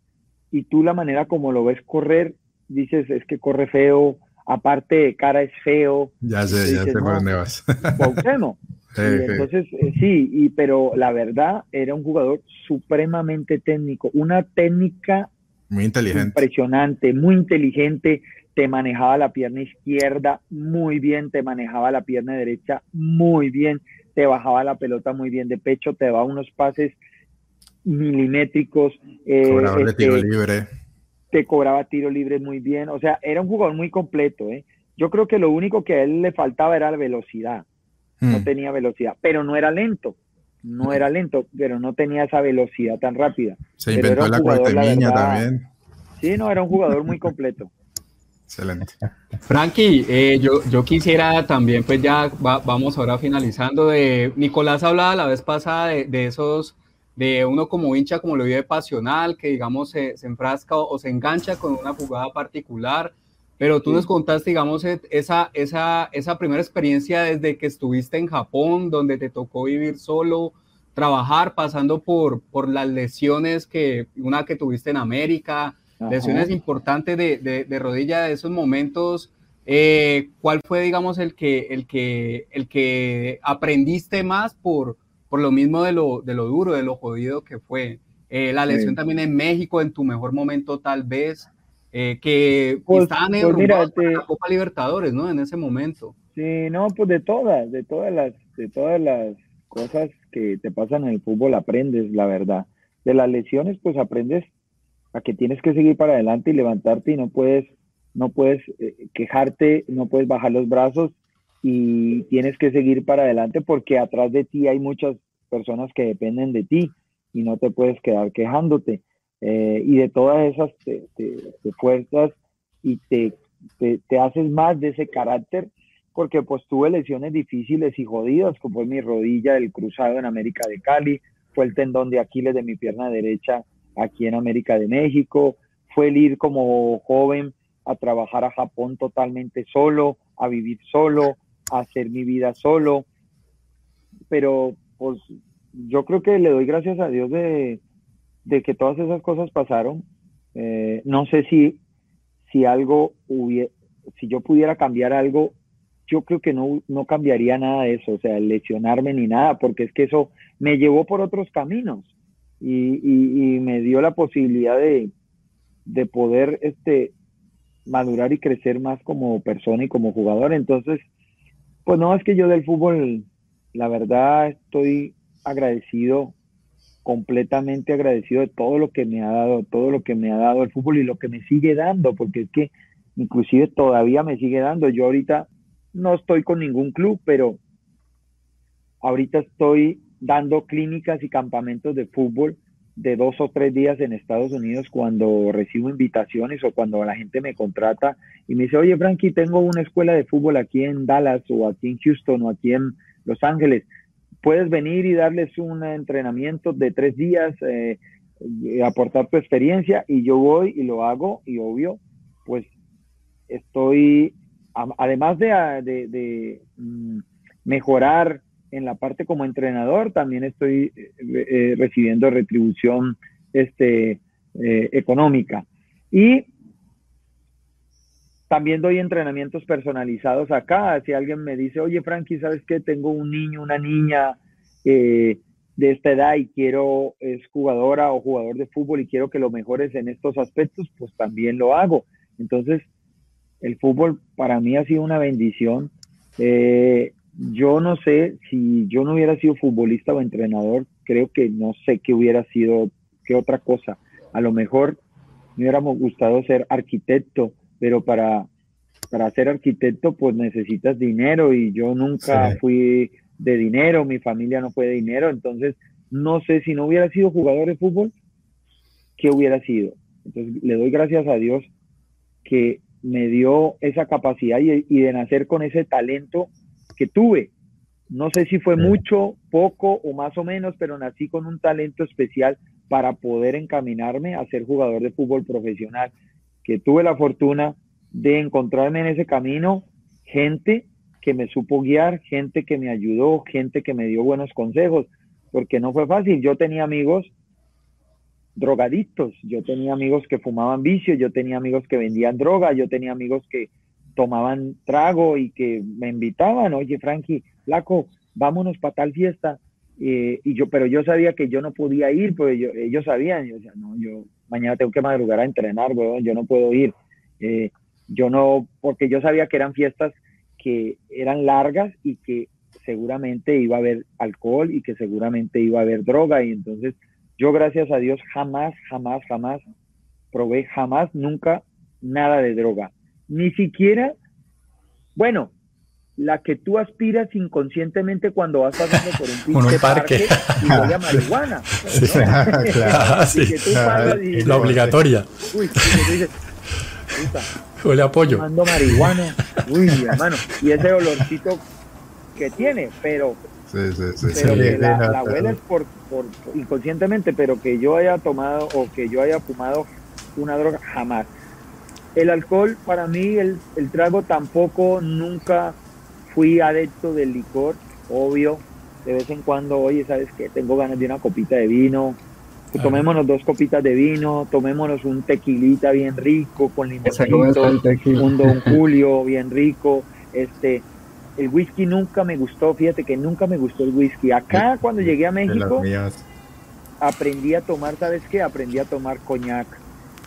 y tú la manera como lo ves correr, dices, es que corre feo, aparte de cara es feo. Ya sé, ya sé por dónde vas. entonces, eh, sí, y, pero la verdad era un jugador supremamente técnico, una técnica muy inteligente. impresionante, muy inteligente, te manejaba la pierna izquierda muy bien, te manejaba la pierna derecha muy bien, te bajaba la pelota muy bien de pecho, te daba unos pases milimétricos. Eh, de tiro este, libre. Te cobraba tiro libre muy bien. O sea, era un jugador muy completo. ¿eh? Yo creo que lo único que a él le faltaba era la velocidad. No hmm. tenía velocidad, pero no era lento. No era lento, pero no tenía esa velocidad tan rápida. Se inventó la cuartemiña también. Sí, no, era un jugador muy completo. Excelente. Frankie, eh, yo, yo quisiera también, pues ya vamos ahora finalizando, de Nicolás hablaba la vez pasada de, esos, de uno como hincha, como lo vive pasional, que digamos se, enfrasca o, se engancha con una jugada particular, pero tú nos contaste, digamos, e, esa, esa, esa primera experiencia desde que estuviste en Japón, donde te tocó vivir solo, trabajar, pasando por, por las lesiones que, una que tuviste en América, lesiones importantes de, de, rodilla de esos momentos. Eh, ¿Cuál fue, digamos, el que, el que, el que aprendiste más por, por lo mismo de lo, de lo duro, de lo jodido que fue? Eh, la lesión también en México, en tu mejor momento tal vez, eh, que pues, estaban en pues la Copa Libertadores, ¿no? En ese momento. Sí, no, pues de todas, de todas las, de todas las cosas que te pasan en el fútbol aprendes, la verdad. De las lesiones, pues aprendes a que tienes que seguir para adelante y levantarte y no puedes, no puedes eh, quejarte, no puedes bajar los brazos y tienes que seguir para adelante porque atrás de ti hay muchas personas que dependen de ti y no te puedes quedar quejándote. Eh, y de todas esas te, fuerzas y te, te, haces más de ese carácter porque pues tuve lesiones difíciles y jodidas, como fue mi rodilla del cruzado en América de Cali, fue el tendón de Aquiles de mi pierna derecha aquí en América de México, fue el ir como joven a trabajar a Japón totalmente solo, a vivir solo, hacer mi vida solo, pero pues yo creo que le doy gracias a Dios de, que todas esas cosas pasaron. Eh, no sé si, si algo hubiera, si yo pudiera cambiar algo, yo creo que no, no cambiaría nada de eso, o sea, lesionarme ni nada, porque es que eso me llevó por otros caminos y, me dio la posibilidad de, poder este, madurar y crecer más como persona y como jugador. Entonces, pues no, es que yo del fútbol, la verdad, estoy agradecido, completamente agradecido de todo lo que me ha dado, todo lo que me ha dado el fútbol y lo que me sigue dando, porque es que inclusive todavía me sigue dando. Yo ahorita no estoy con ningún club, pero ahorita estoy dando clínicas y campamentos de fútbol de dos o tres días en Estados Unidos cuando recibo invitaciones o cuando la gente me contrata y me dice, oye Frankie, tengo una escuela de fútbol aquí en Dallas o aquí en Houston o aquí en Los Ángeles. Puedes venir y darles un entrenamiento de tres días, eh, aportar tu experiencia y yo voy y lo hago y obvio, pues estoy, además de, de, mm, mejorar en la parte como entrenador, también estoy eh, eh, recibiendo retribución este, eh, económica. Y también doy entrenamientos personalizados acá. Si alguien me dice, oye, Frankie, ¿sabes qué? Tengo un niño, una niña de esta edad y quiero, es jugadora o jugador de fútbol y quiero que lo mejores en estos aspectos, pues también lo hago. Entonces, el fútbol para mí ha sido una bendición. Eh, yo no sé si yo no hubiera sido futbolista o entrenador, creo que no sé qué hubiera sido, qué otra cosa. A lo mejor me hubiera gustado ser arquitecto, pero para, para ser arquitecto pues necesitas dinero y yo nunca fui de dinero, mi familia no fue de dinero, entonces no sé si no hubiera sido jugador de fútbol, ¿qué hubiera sido? Entonces le doy gracias a Dios que me dio esa capacidad y, y de nacer con ese talento que tuve. No sé si fue mucho, poco o más o menos, pero nací con un talento especial para poder encaminarme a ser jugador de fútbol profesional, que tuve la fortuna de encontrarme en ese camino gente que me supo guiar, gente que me ayudó, gente que me dio buenos consejos, porque no fue fácil. Yo tenía amigos drogadictos, yo tenía amigos que fumaban vicio, yo tenía amigos que vendían droga, yo tenía amigos que tomaban trago y que me invitaban, oye Frankie, Flaco, vámonos para tal fiesta. Eh, y yo, pero yo sabía que yo no podía ir, pues ellos sabían, yo no, yo mañana tengo que madrugar a entrenar, yo no puedo ir. Eh, yo no, porque yo sabía que eran fiestas que eran largas y que seguramente iba a haber alcohol y que seguramente iba a haber droga. Y entonces yo, gracias a Dios, jamás, jamás, jamás probé, jamás, nunca nada de droga ni siquiera, bueno, la que tú aspiras inconscientemente cuando vas pasando por un, un parque, y huele a marihuana. la obligatoria. Uy, dices, huele a pollo. Tomando marihuana. Uy, hermano. Y ese olorcito que tiene, pero, pero que la, la huele por, por, inconscientemente, pero que yo haya tomado o que yo haya fumado una droga, jamás. El alcohol, para mí, el, trago tampoco, nunca fui adepto del licor, obvio. De vez en cuando, oye, ¿sabes qué? Tengo ganas de una copita de vino. tomémonos dos copitas de vino, tomémonos un tequilita bien rico con limoncito, un Don Julio bien rico. Este, el whisky nunca me gustó, fíjate que nunca me gustó el whisky. Acá cuando llegué a México, aprendí a tomar, ¿sabes qué? Aprendí a tomar coñac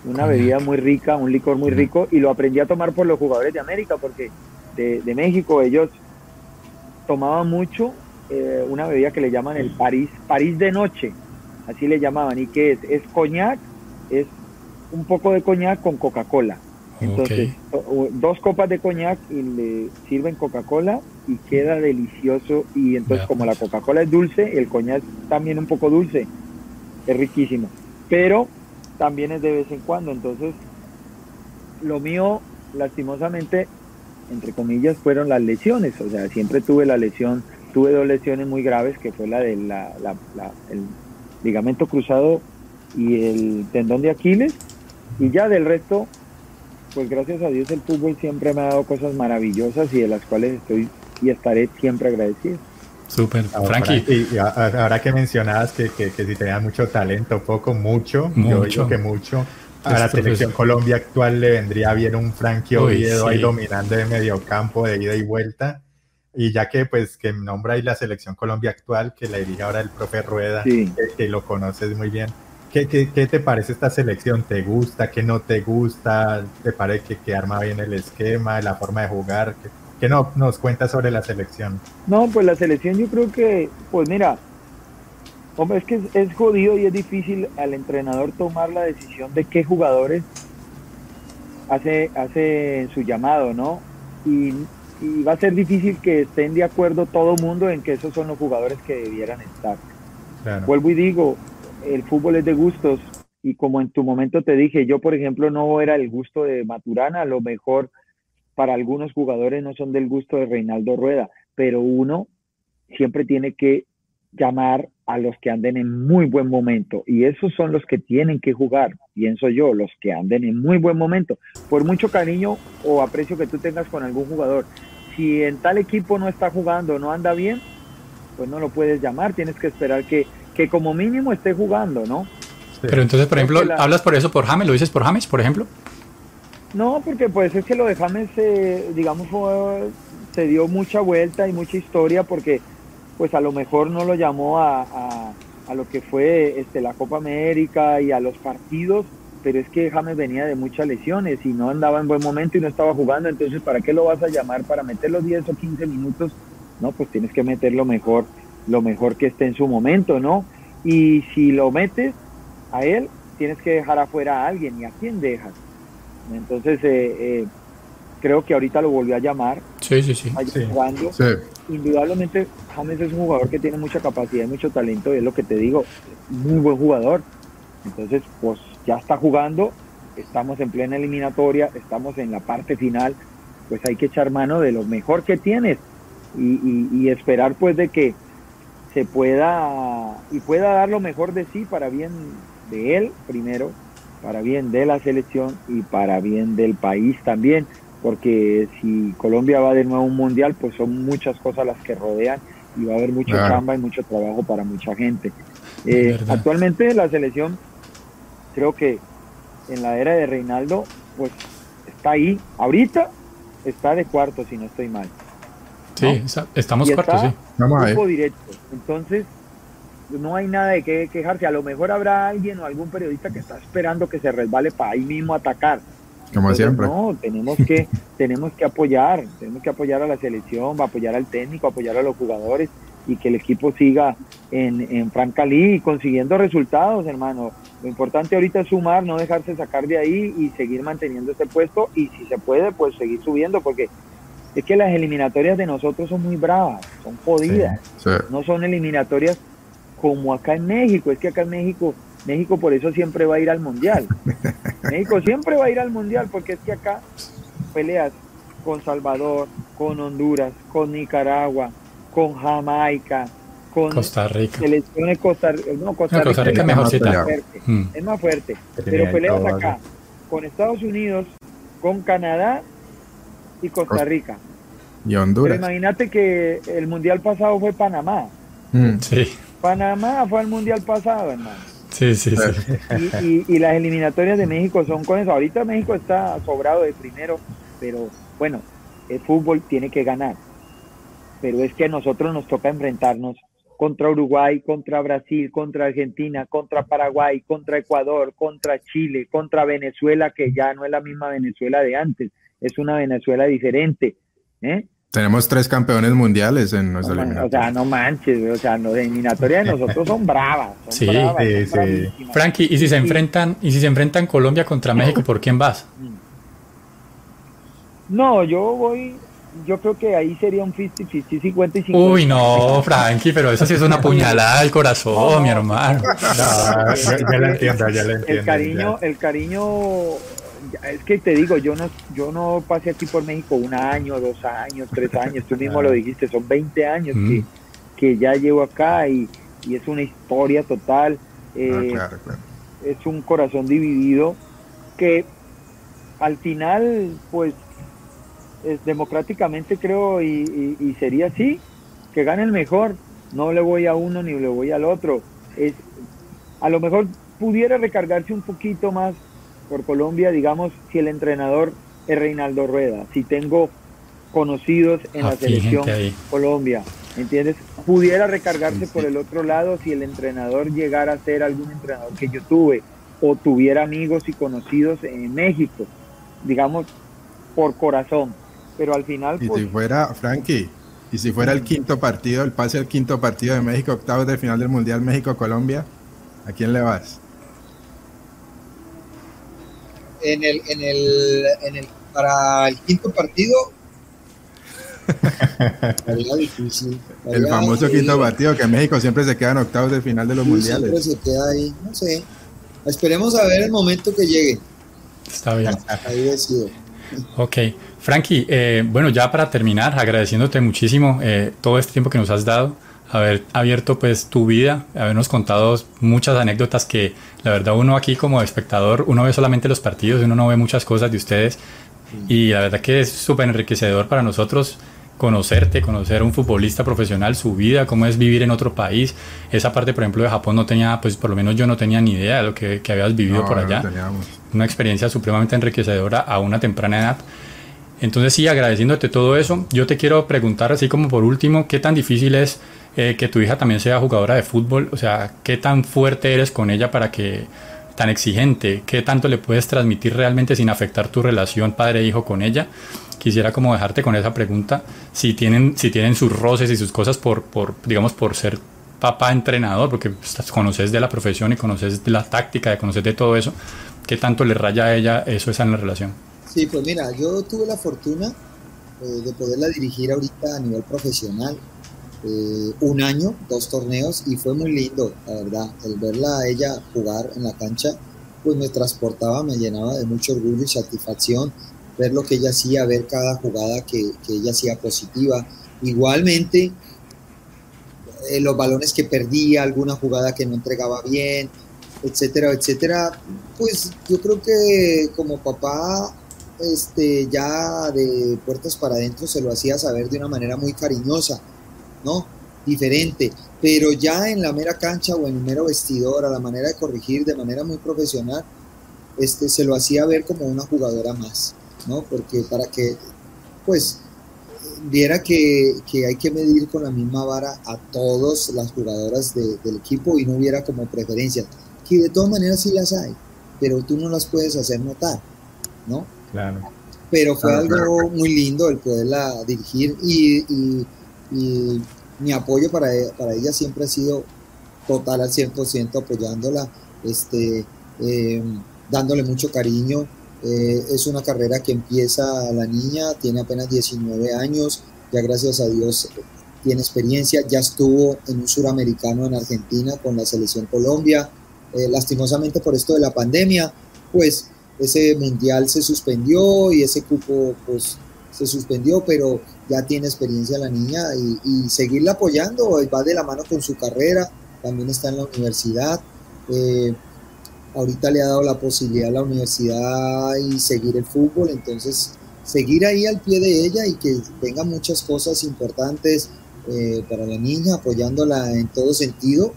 una bebida muy rica, un licor muy rico, y lo aprendí a tomar por los jugadores de América, porque de, México ellos tomaban mucho eh, una bebida que le llaman el París, París de noche, así le llamaban, y que es, es coñac, es un poco de coñac con Coca-Cola. Entonces, dos copas de coñac y le sirven Coca-Cola y queda delicioso. Y entonces, como la Coca-Cola es dulce, el coñac también un poco dulce, es riquísimo. Pero también es de vez en cuando. Entonces, lo mío, lastimosamente, entre comillas, fueron las lesiones. O sea, siempre tuve la lesión, tuve dos lesiones muy graves, que fue la del ligamento cruzado y el tendón de Aquiles. Y ya del resto, pues gracias a Dios el fútbol siempre me ha dado cosas maravillosas y de las cuales estoy y estaré siempre agradecido. Súper, Frankie. Y, ahora que mencionabas que, que, si tenías mucho talento, poco, mucho, yo digo que mucho. A la selección Colombia actual le vendría bien un Frankie Oviedo ahí dominando de medio campo, de ida y vuelta. Y ya que pues que nombra ahí la selección Colombia actual, que la dirige ahora el profe Rueda, que, lo conoces muy bien. ¿Qué, ¿Qué, qué, te parece esta selección? ¿Te gusta? ¿Qué no te gusta? ¿Te parece que, que arma bien el esquema, la forma de jugar? ¿Qué no, nos cuenta sobre la selección? No, pues la selección yo creo que, pues mira, hombre, es que es, jodido y es difícil al entrenador tomar la decisión de qué jugadores hace, hace su llamado, ¿no? Y y va a ser difícil que estén de acuerdo todo mundo en que esos son los jugadores que debieran estar. Vuelvo y digo, el fútbol es de gustos y como en tu momento te dije, yo por ejemplo no era el gusto de Maturana, a lo mejor para algunos jugadores no son del gusto de Reinaldo Rueda, pero uno siempre tiene que llamar a los que anden en muy buen momento y esos son los que tienen que jugar, pienso yo, los que anden en muy buen momento. Por mucho cariño o aprecio que tú tengas con algún jugador, si en tal equipo no está jugando, no anda bien, pues no lo puedes llamar, tienes que esperar que, que como mínimo esté jugando, ¿no? Pero entonces, por ejemplo, ¿hablas por eso por James? ¿Lo dices por James, por ejemplo? No, porque pues es que lo de James, eh, digamos, se dio mucha vuelta y mucha historia porque pues a lo mejor no lo llamó a, a, a, lo que fue este, la Copa América y a los partidos, pero es que James venía de muchas lesiones y no andaba en buen momento y no estaba jugando, entonces ¿para qué lo vas a llamar? ¿Para meter los 10 o 15 minutos? No, pues tienes que meter lo mejor, lo mejor que esté en su momento, ¿no? Y si lo metes a él, tienes que dejar afuera a alguien y a quién dejas. Entonces, eh, eh, creo que ahorita lo volvió a llamar. Sí, sí, sí. Jugando. Indudablemente, James es un jugador que tiene mucha capacidad y mucho talento, y es lo que te digo, muy buen jugador. Entonces, pues ya está jugando, estamos en plena eliminatoria, estamos en la parte final, pues hay que echar mano de lo mejor que tienes y, y esperar pues de que se pueda y pueda dar lo mejor de sí para bien de él primero, para bien de la selección y para bien del país también, porque si Colombia va de nuevo a un mundial, pues son muchas cosas las que rodean y va a haber mucho chamba y mucho trabajo para mucha gente. Eh, actualmente la selección, creo que en la era de Reinaldo, pues está ahí. Ahorita está de cuarto, si no estoy mal. Sí, estamos cuartos, sí. Vamos a directo. Entonces, no hay nada de qué quejarse. A lo mejor habrá alguien o algún periodista que está esperando que se resbale para ahí mismo atacar. Como siempre. No, tenemos que, tenemos que apoyar, tenemos que apoyar a la selección, apoyar al técnico, apoyar a los jugadores y que el equipo siga en, en Francalí consiguiendo resultados, hermano. Lo importante ahorita es sumar, no dejarse sacar de ahí y seguir manteniendo este puesto y si se puede, pues seguir subiendo porque es que las eliminatorias de nosotros son muy bravas, son jodidas, no son eliminatorias como acá en México, es que acá en México, México por eso siempre va a ir al Mundial. México siempre va a ir al Mundial porque es que acá peleas con Salvador, con Honduras, con Nicaragua, con Jamaica, con Costa Rica. Selecciones Costa, no, Costa, Rica, es, más fuerte, mm. es más fuerte. Pero peleas acá con Estados Unidos, con Canadá y Costa Rica. Y Honduras. imagínate que el mundial pasado fue Panamá. Mm. Sí. Panamá fue al mundial pasado, hermano. Sí, sí, sí. Y, las eliminatorias de México son con eso. Ahorita México está sobrado de primero, pero bueno, el fútbol tiene que ganar. Pero es que a nosotros nos toca enfrentarnos contra Uruguay, contra Brasil, contra Argentina, contra Paraguay, contra Ecuador, contra Chile, contra Venezuela, que ya no es la misma Venezuela de antes, es una Venezuela diferente. ¿eh? Tenemos tres campeones mundiales en nuestra eliminatoria. O sea, no manches, o sea, las eliminatorias de nosotros son bravas. sí, sí, sí. Frankie, ¿y si se enfrentan, y si se enfrentan Colombia contra México, por quién vas? No, yo voy, yo creo que ahí sería un 50-50, 50 y 50. Uy, no, Frankie, pero eso sí es una puñalada al corazón, mi hermano. No, ya, ya la entiendo, ya la entiendo. El cariño, el cariño es que te digo, yo no, yo no pasé aquí por México un año, dos años, tres años, tú mismo lo dijiste, son 20 años que, que, ya llevo acá y, y, es una historia total, eh, es un corazón dividido que al final, pues, es democráticamente creo y, y, sería así, que gane el mejor, no le voy a uno ni le voy al otro, es, a lo mejor pudiera recargarse un poquito más por Colombia, digamos, si el entrenador es Reinaldo Rueda, si tengo conocidos en la ah, selección Colombia, ¿entiendes? Pudiera recargarse por el otro lado si el entrenador llegara a ser algún entrenador que yo tuve o tuviera amigos y conocidos en México, digamos, por corazón. Pero al final... Y pues, si fuera, Frankie, y si fuera el quinto partido, el pase al quinto partido de México, octavos de final del Mundial México-Colombia, ¿a quién le vas? En el, en el, en el, para el quinto partido, difícil. el famoso quinto batido que México siempre se queda en octavos de final de los mundiales. Siempre se queda ahí, no sé. Esperemos a ver el momento que llegue. Está bien. Ahí decido. Ok. Frankie, eh, bueno, ya para terminar, agradeciéndote muchísimo eh, todo este tiempo que nos has dado, haber abierto pues tu vida, habernos contado muchas anécdotas que la verdad uno aquí como espectador, uno ve solamente los partidos, uno no ve muchas cosas de ustedes y la verdad que es súper enriquecedor para nosotros conocerte, conocer a un futbolista profesional, su vida, cómo es vivir en otro país. Esa parte, por ejemplo, de Japón no tenía, pues por lo menos yo no tenía ni idea de lo que, que habías vivido por allá. Una experiencia supremamente enriquecedora a una temprana edad. Entonces sí, agradeciéndote todo eso, yo te quiero preguntar así como por último, ¿qué tan difícil es eh, que tu hija también sea jugadora de fútbol? O sea, ¿qué tan fuerte eres con ella para que, tan exigente, qué tanto le puedes transmitir realmente sin afectar tu relación padre-hijo con ella? Quisiera como dejarte con esa pregunta, si tienen, si tienen sus roces y sus cosas por, por digamos, por ser papá entrenador, porque conoces de la profesión y conoces de la táctica, de conoces de todo eso, ¿qué tanto le raya a ella eso esa en la relación? Sí, pues mira, yo tuve la fortuna eh, de poderla dirigir ahorita a nivel profesional. Eh, un año, dos torneos, y fue muy lindo, la verdad. El verla a ella jugar en la cancha, pues me transportaba, me llenaba de mucho orgullo y satisfacción ver lo que ella hacía, ver cada jugada que, que ella hacía positiva. Igualmente, eh, los balones que perdía, alguna jugada que no entregaba bien, etcétera, etcétera. Pues yo creo que como papá este, ya de puertas para adentro se lo hacía saber de una manera muy cariñosa, ¿no? Diferente, pero ya en la mera cancha o en el mero vestidor, a la manera de corregir de manera muy profesional, este, se lo hacía ver como una jugadora más, ¿no? Porque para que, pues, viera que, hay que medir con la misma vara a todas las jugadoras del equipo y no hubiera como preferencias, que de todas maneras sí las hay, pero tú no las puedes hacer notar, ¿no? Pero fue algo muy lindo el poderla dirigir y, mi apoyo para, para, ella siempre ha sido total al 100% apoyándola, este, em, dándole mucho cariño. Eh, es una carrera que empieza la niña, tiene apenas 19 años, ya gracias a Dios tiene experiencia, ya estuvo en un suramericano en Argentina con la selección Colombia, eh, lastimosamente por esto de la pandemia, pues ese mundial se suspendió y ese cupo pues se suspendió, pero ya tiene experiencia la niña y, seguirla apoyando, va de la mano con su carrera, también está en la universidad. Eh, ahorita le ha dado la posibilidad a la universidad y seguir el fútbol, entonces seguir ahí al pie de ella y que tenga muchas cosas importantes eh, para la niña, apoyándola en todo sentido.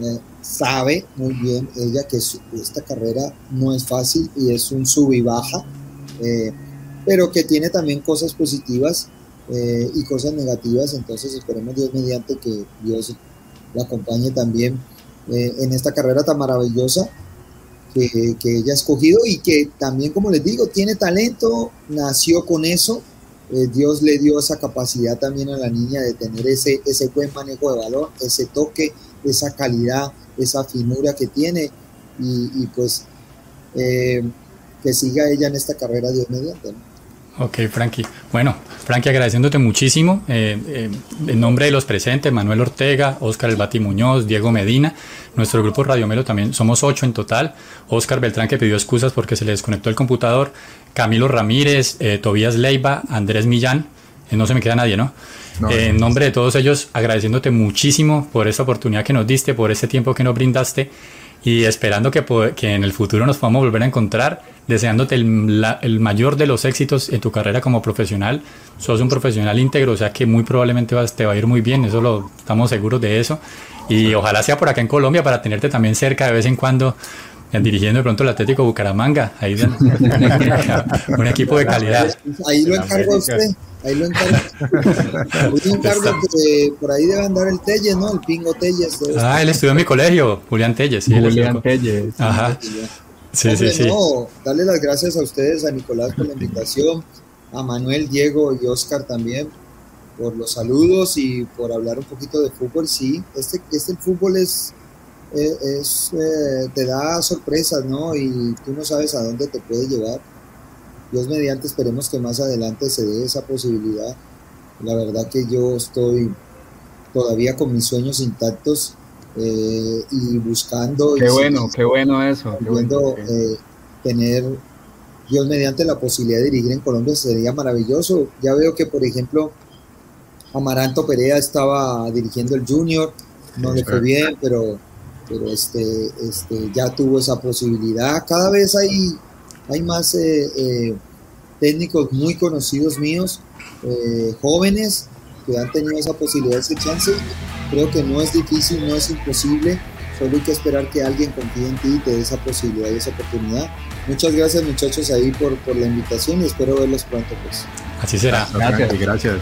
Eh, sabe muy bien ella que esta carrera no es fácil y es un sub y baja, eh, pero que tiene también cosas positivas eh, y cosas negativas, entonces esperemos Dios mediante que Dios la acompañe también eh, en esta carrera tan maravillosa que, que, ella ha escogido y que también, como les digo, tiene talento, nació con eso, Dios le dio esa capacidad también a la niña de tener ese, ese buen manejo de valor, ese toque, esa calidad, esa finura que tiene y, pues eh, que siga ella en esta carrera Dios mediante. Ok, Frankie. Bueno, Frankie, agradeciéndote muchísimo. Eh, eh, en nombre de los presentes, Manuel Ortega, Óscar El Bati Muñoz, Diego Medina, nuestro grupo Radio Melo también, somos ocho en total. Óscar Beltrán que pidió excusas porque se le desconectó el computador. Camilo Ramírez, Tobías Leiva, Andrés Millán, no se me queda nadie, ¿no? en nombre de todos ellos, agradeciéndote muchísimo por esta oportunidad que nos diste, por ese tiempo que nos brindaste y esperando que, que en el futuro nos podamos volver a encontrar, deseándote el, el, mayor de los éxitos en tu carrera como profesional. Sos un profesional íntegro, o sea que muy probablemente vas, te va a ir muy bien, eso lo estamos seguros de eso. Y ojalá sea por acá en Colombia para tenerte también cerca de vez en cuando dirigiendo de pronto el Atlético Bucaramanga, ahí un equipo de calidad. Ahí lo encargo a usted. Ahí lo encargo. Ahí encargo que por ahí debe andar el Telles, ¿no? El Pingo Telles. Ah, él estudió en mi colegio, Julián Telles. Sí, Julián Telles. Ajá. Sí, sí, sí. No, darle las gracias a ustedes, a Nicolás por la invitación, a Manuel, Diego y Oscar también por los saludos y por hablar un poquito de fútbol. Sí, este, este fútbol es, eh, es, eh, te da sorpresas, ¿no? Y tú no sabes a dónde te puede llevar Dios mediante esperemos que más adelante se dé esa posibilidad La verdad que yo estoy todavía con mis sueños intactos eh, y buscando. Qué bueno, qué bueno eso. Queriendo eh, tener, Dios mediante la posibilidad de dirigir en Colombia sería maravilloso. Ya veo que, por ejemplo, Amaranto Perea estaba dirigiendo el Junior, no le fue bien, pero, pero este, este, ya tuvo esa posibilidad. Cada vez hay, hay más eh, técnicos muy conocidos míos, jóvenes, que han tenido esa posibilidad, ese chance. Creo que no es difícil, no es imposible, solo hay que esperar que alguien confíe en ti y te dé esa posibilidad y esa oportunidad. Muchas gracias muchachos ahí por, por la invitación y espero verlos pronto pues. Así será. Gracias. gracias.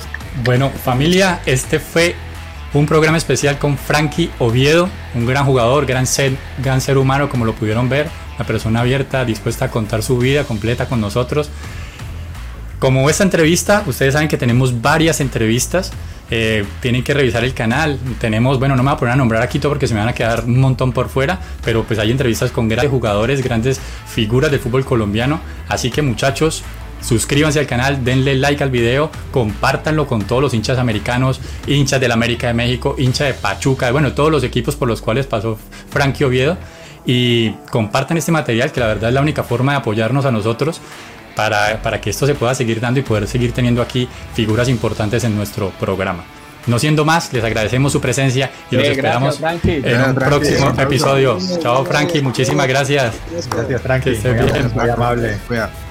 Bueno, familia, este fue un programa especial con Frankie Oviedo, un gran jugador, gran ser, gran ser humano como lo pudieron ver, una persona abierta, dispuesta a contar su vida completa con nosotros. Como esta entrevista, ustedes saben que tenemos varias entrevistas. Eh, tienen que revisar el canal. Tenemos, bueno, no me voy a poner a nombrar aquí todo porque se me van a quedar un montón por fuera, pero pues hay entrevistas con grandes jugadores, grandes figuras del fútbol colombiano. Así que muchachos, suscríbanse al canal, denle like al video, compártanlo con todos los hinchas americanos, hinchas del América de México, hinchas de Pachuca, bueno, todos los equipos por los cuales pasó Frankie Oviedo. Y compartan este material que la verdad es la única forma de apoyarnos a nosotros para, para que esto se pueda seguir dando y poder seguir teniendo aquí figuras importantes en nuestro programa. No siendo más, les agradecemos su presencia y los esperamos en un próximo episodio. Chao, Frankie, muchísimas gracias. Gracias, Frankie. Que bien. Muy amable.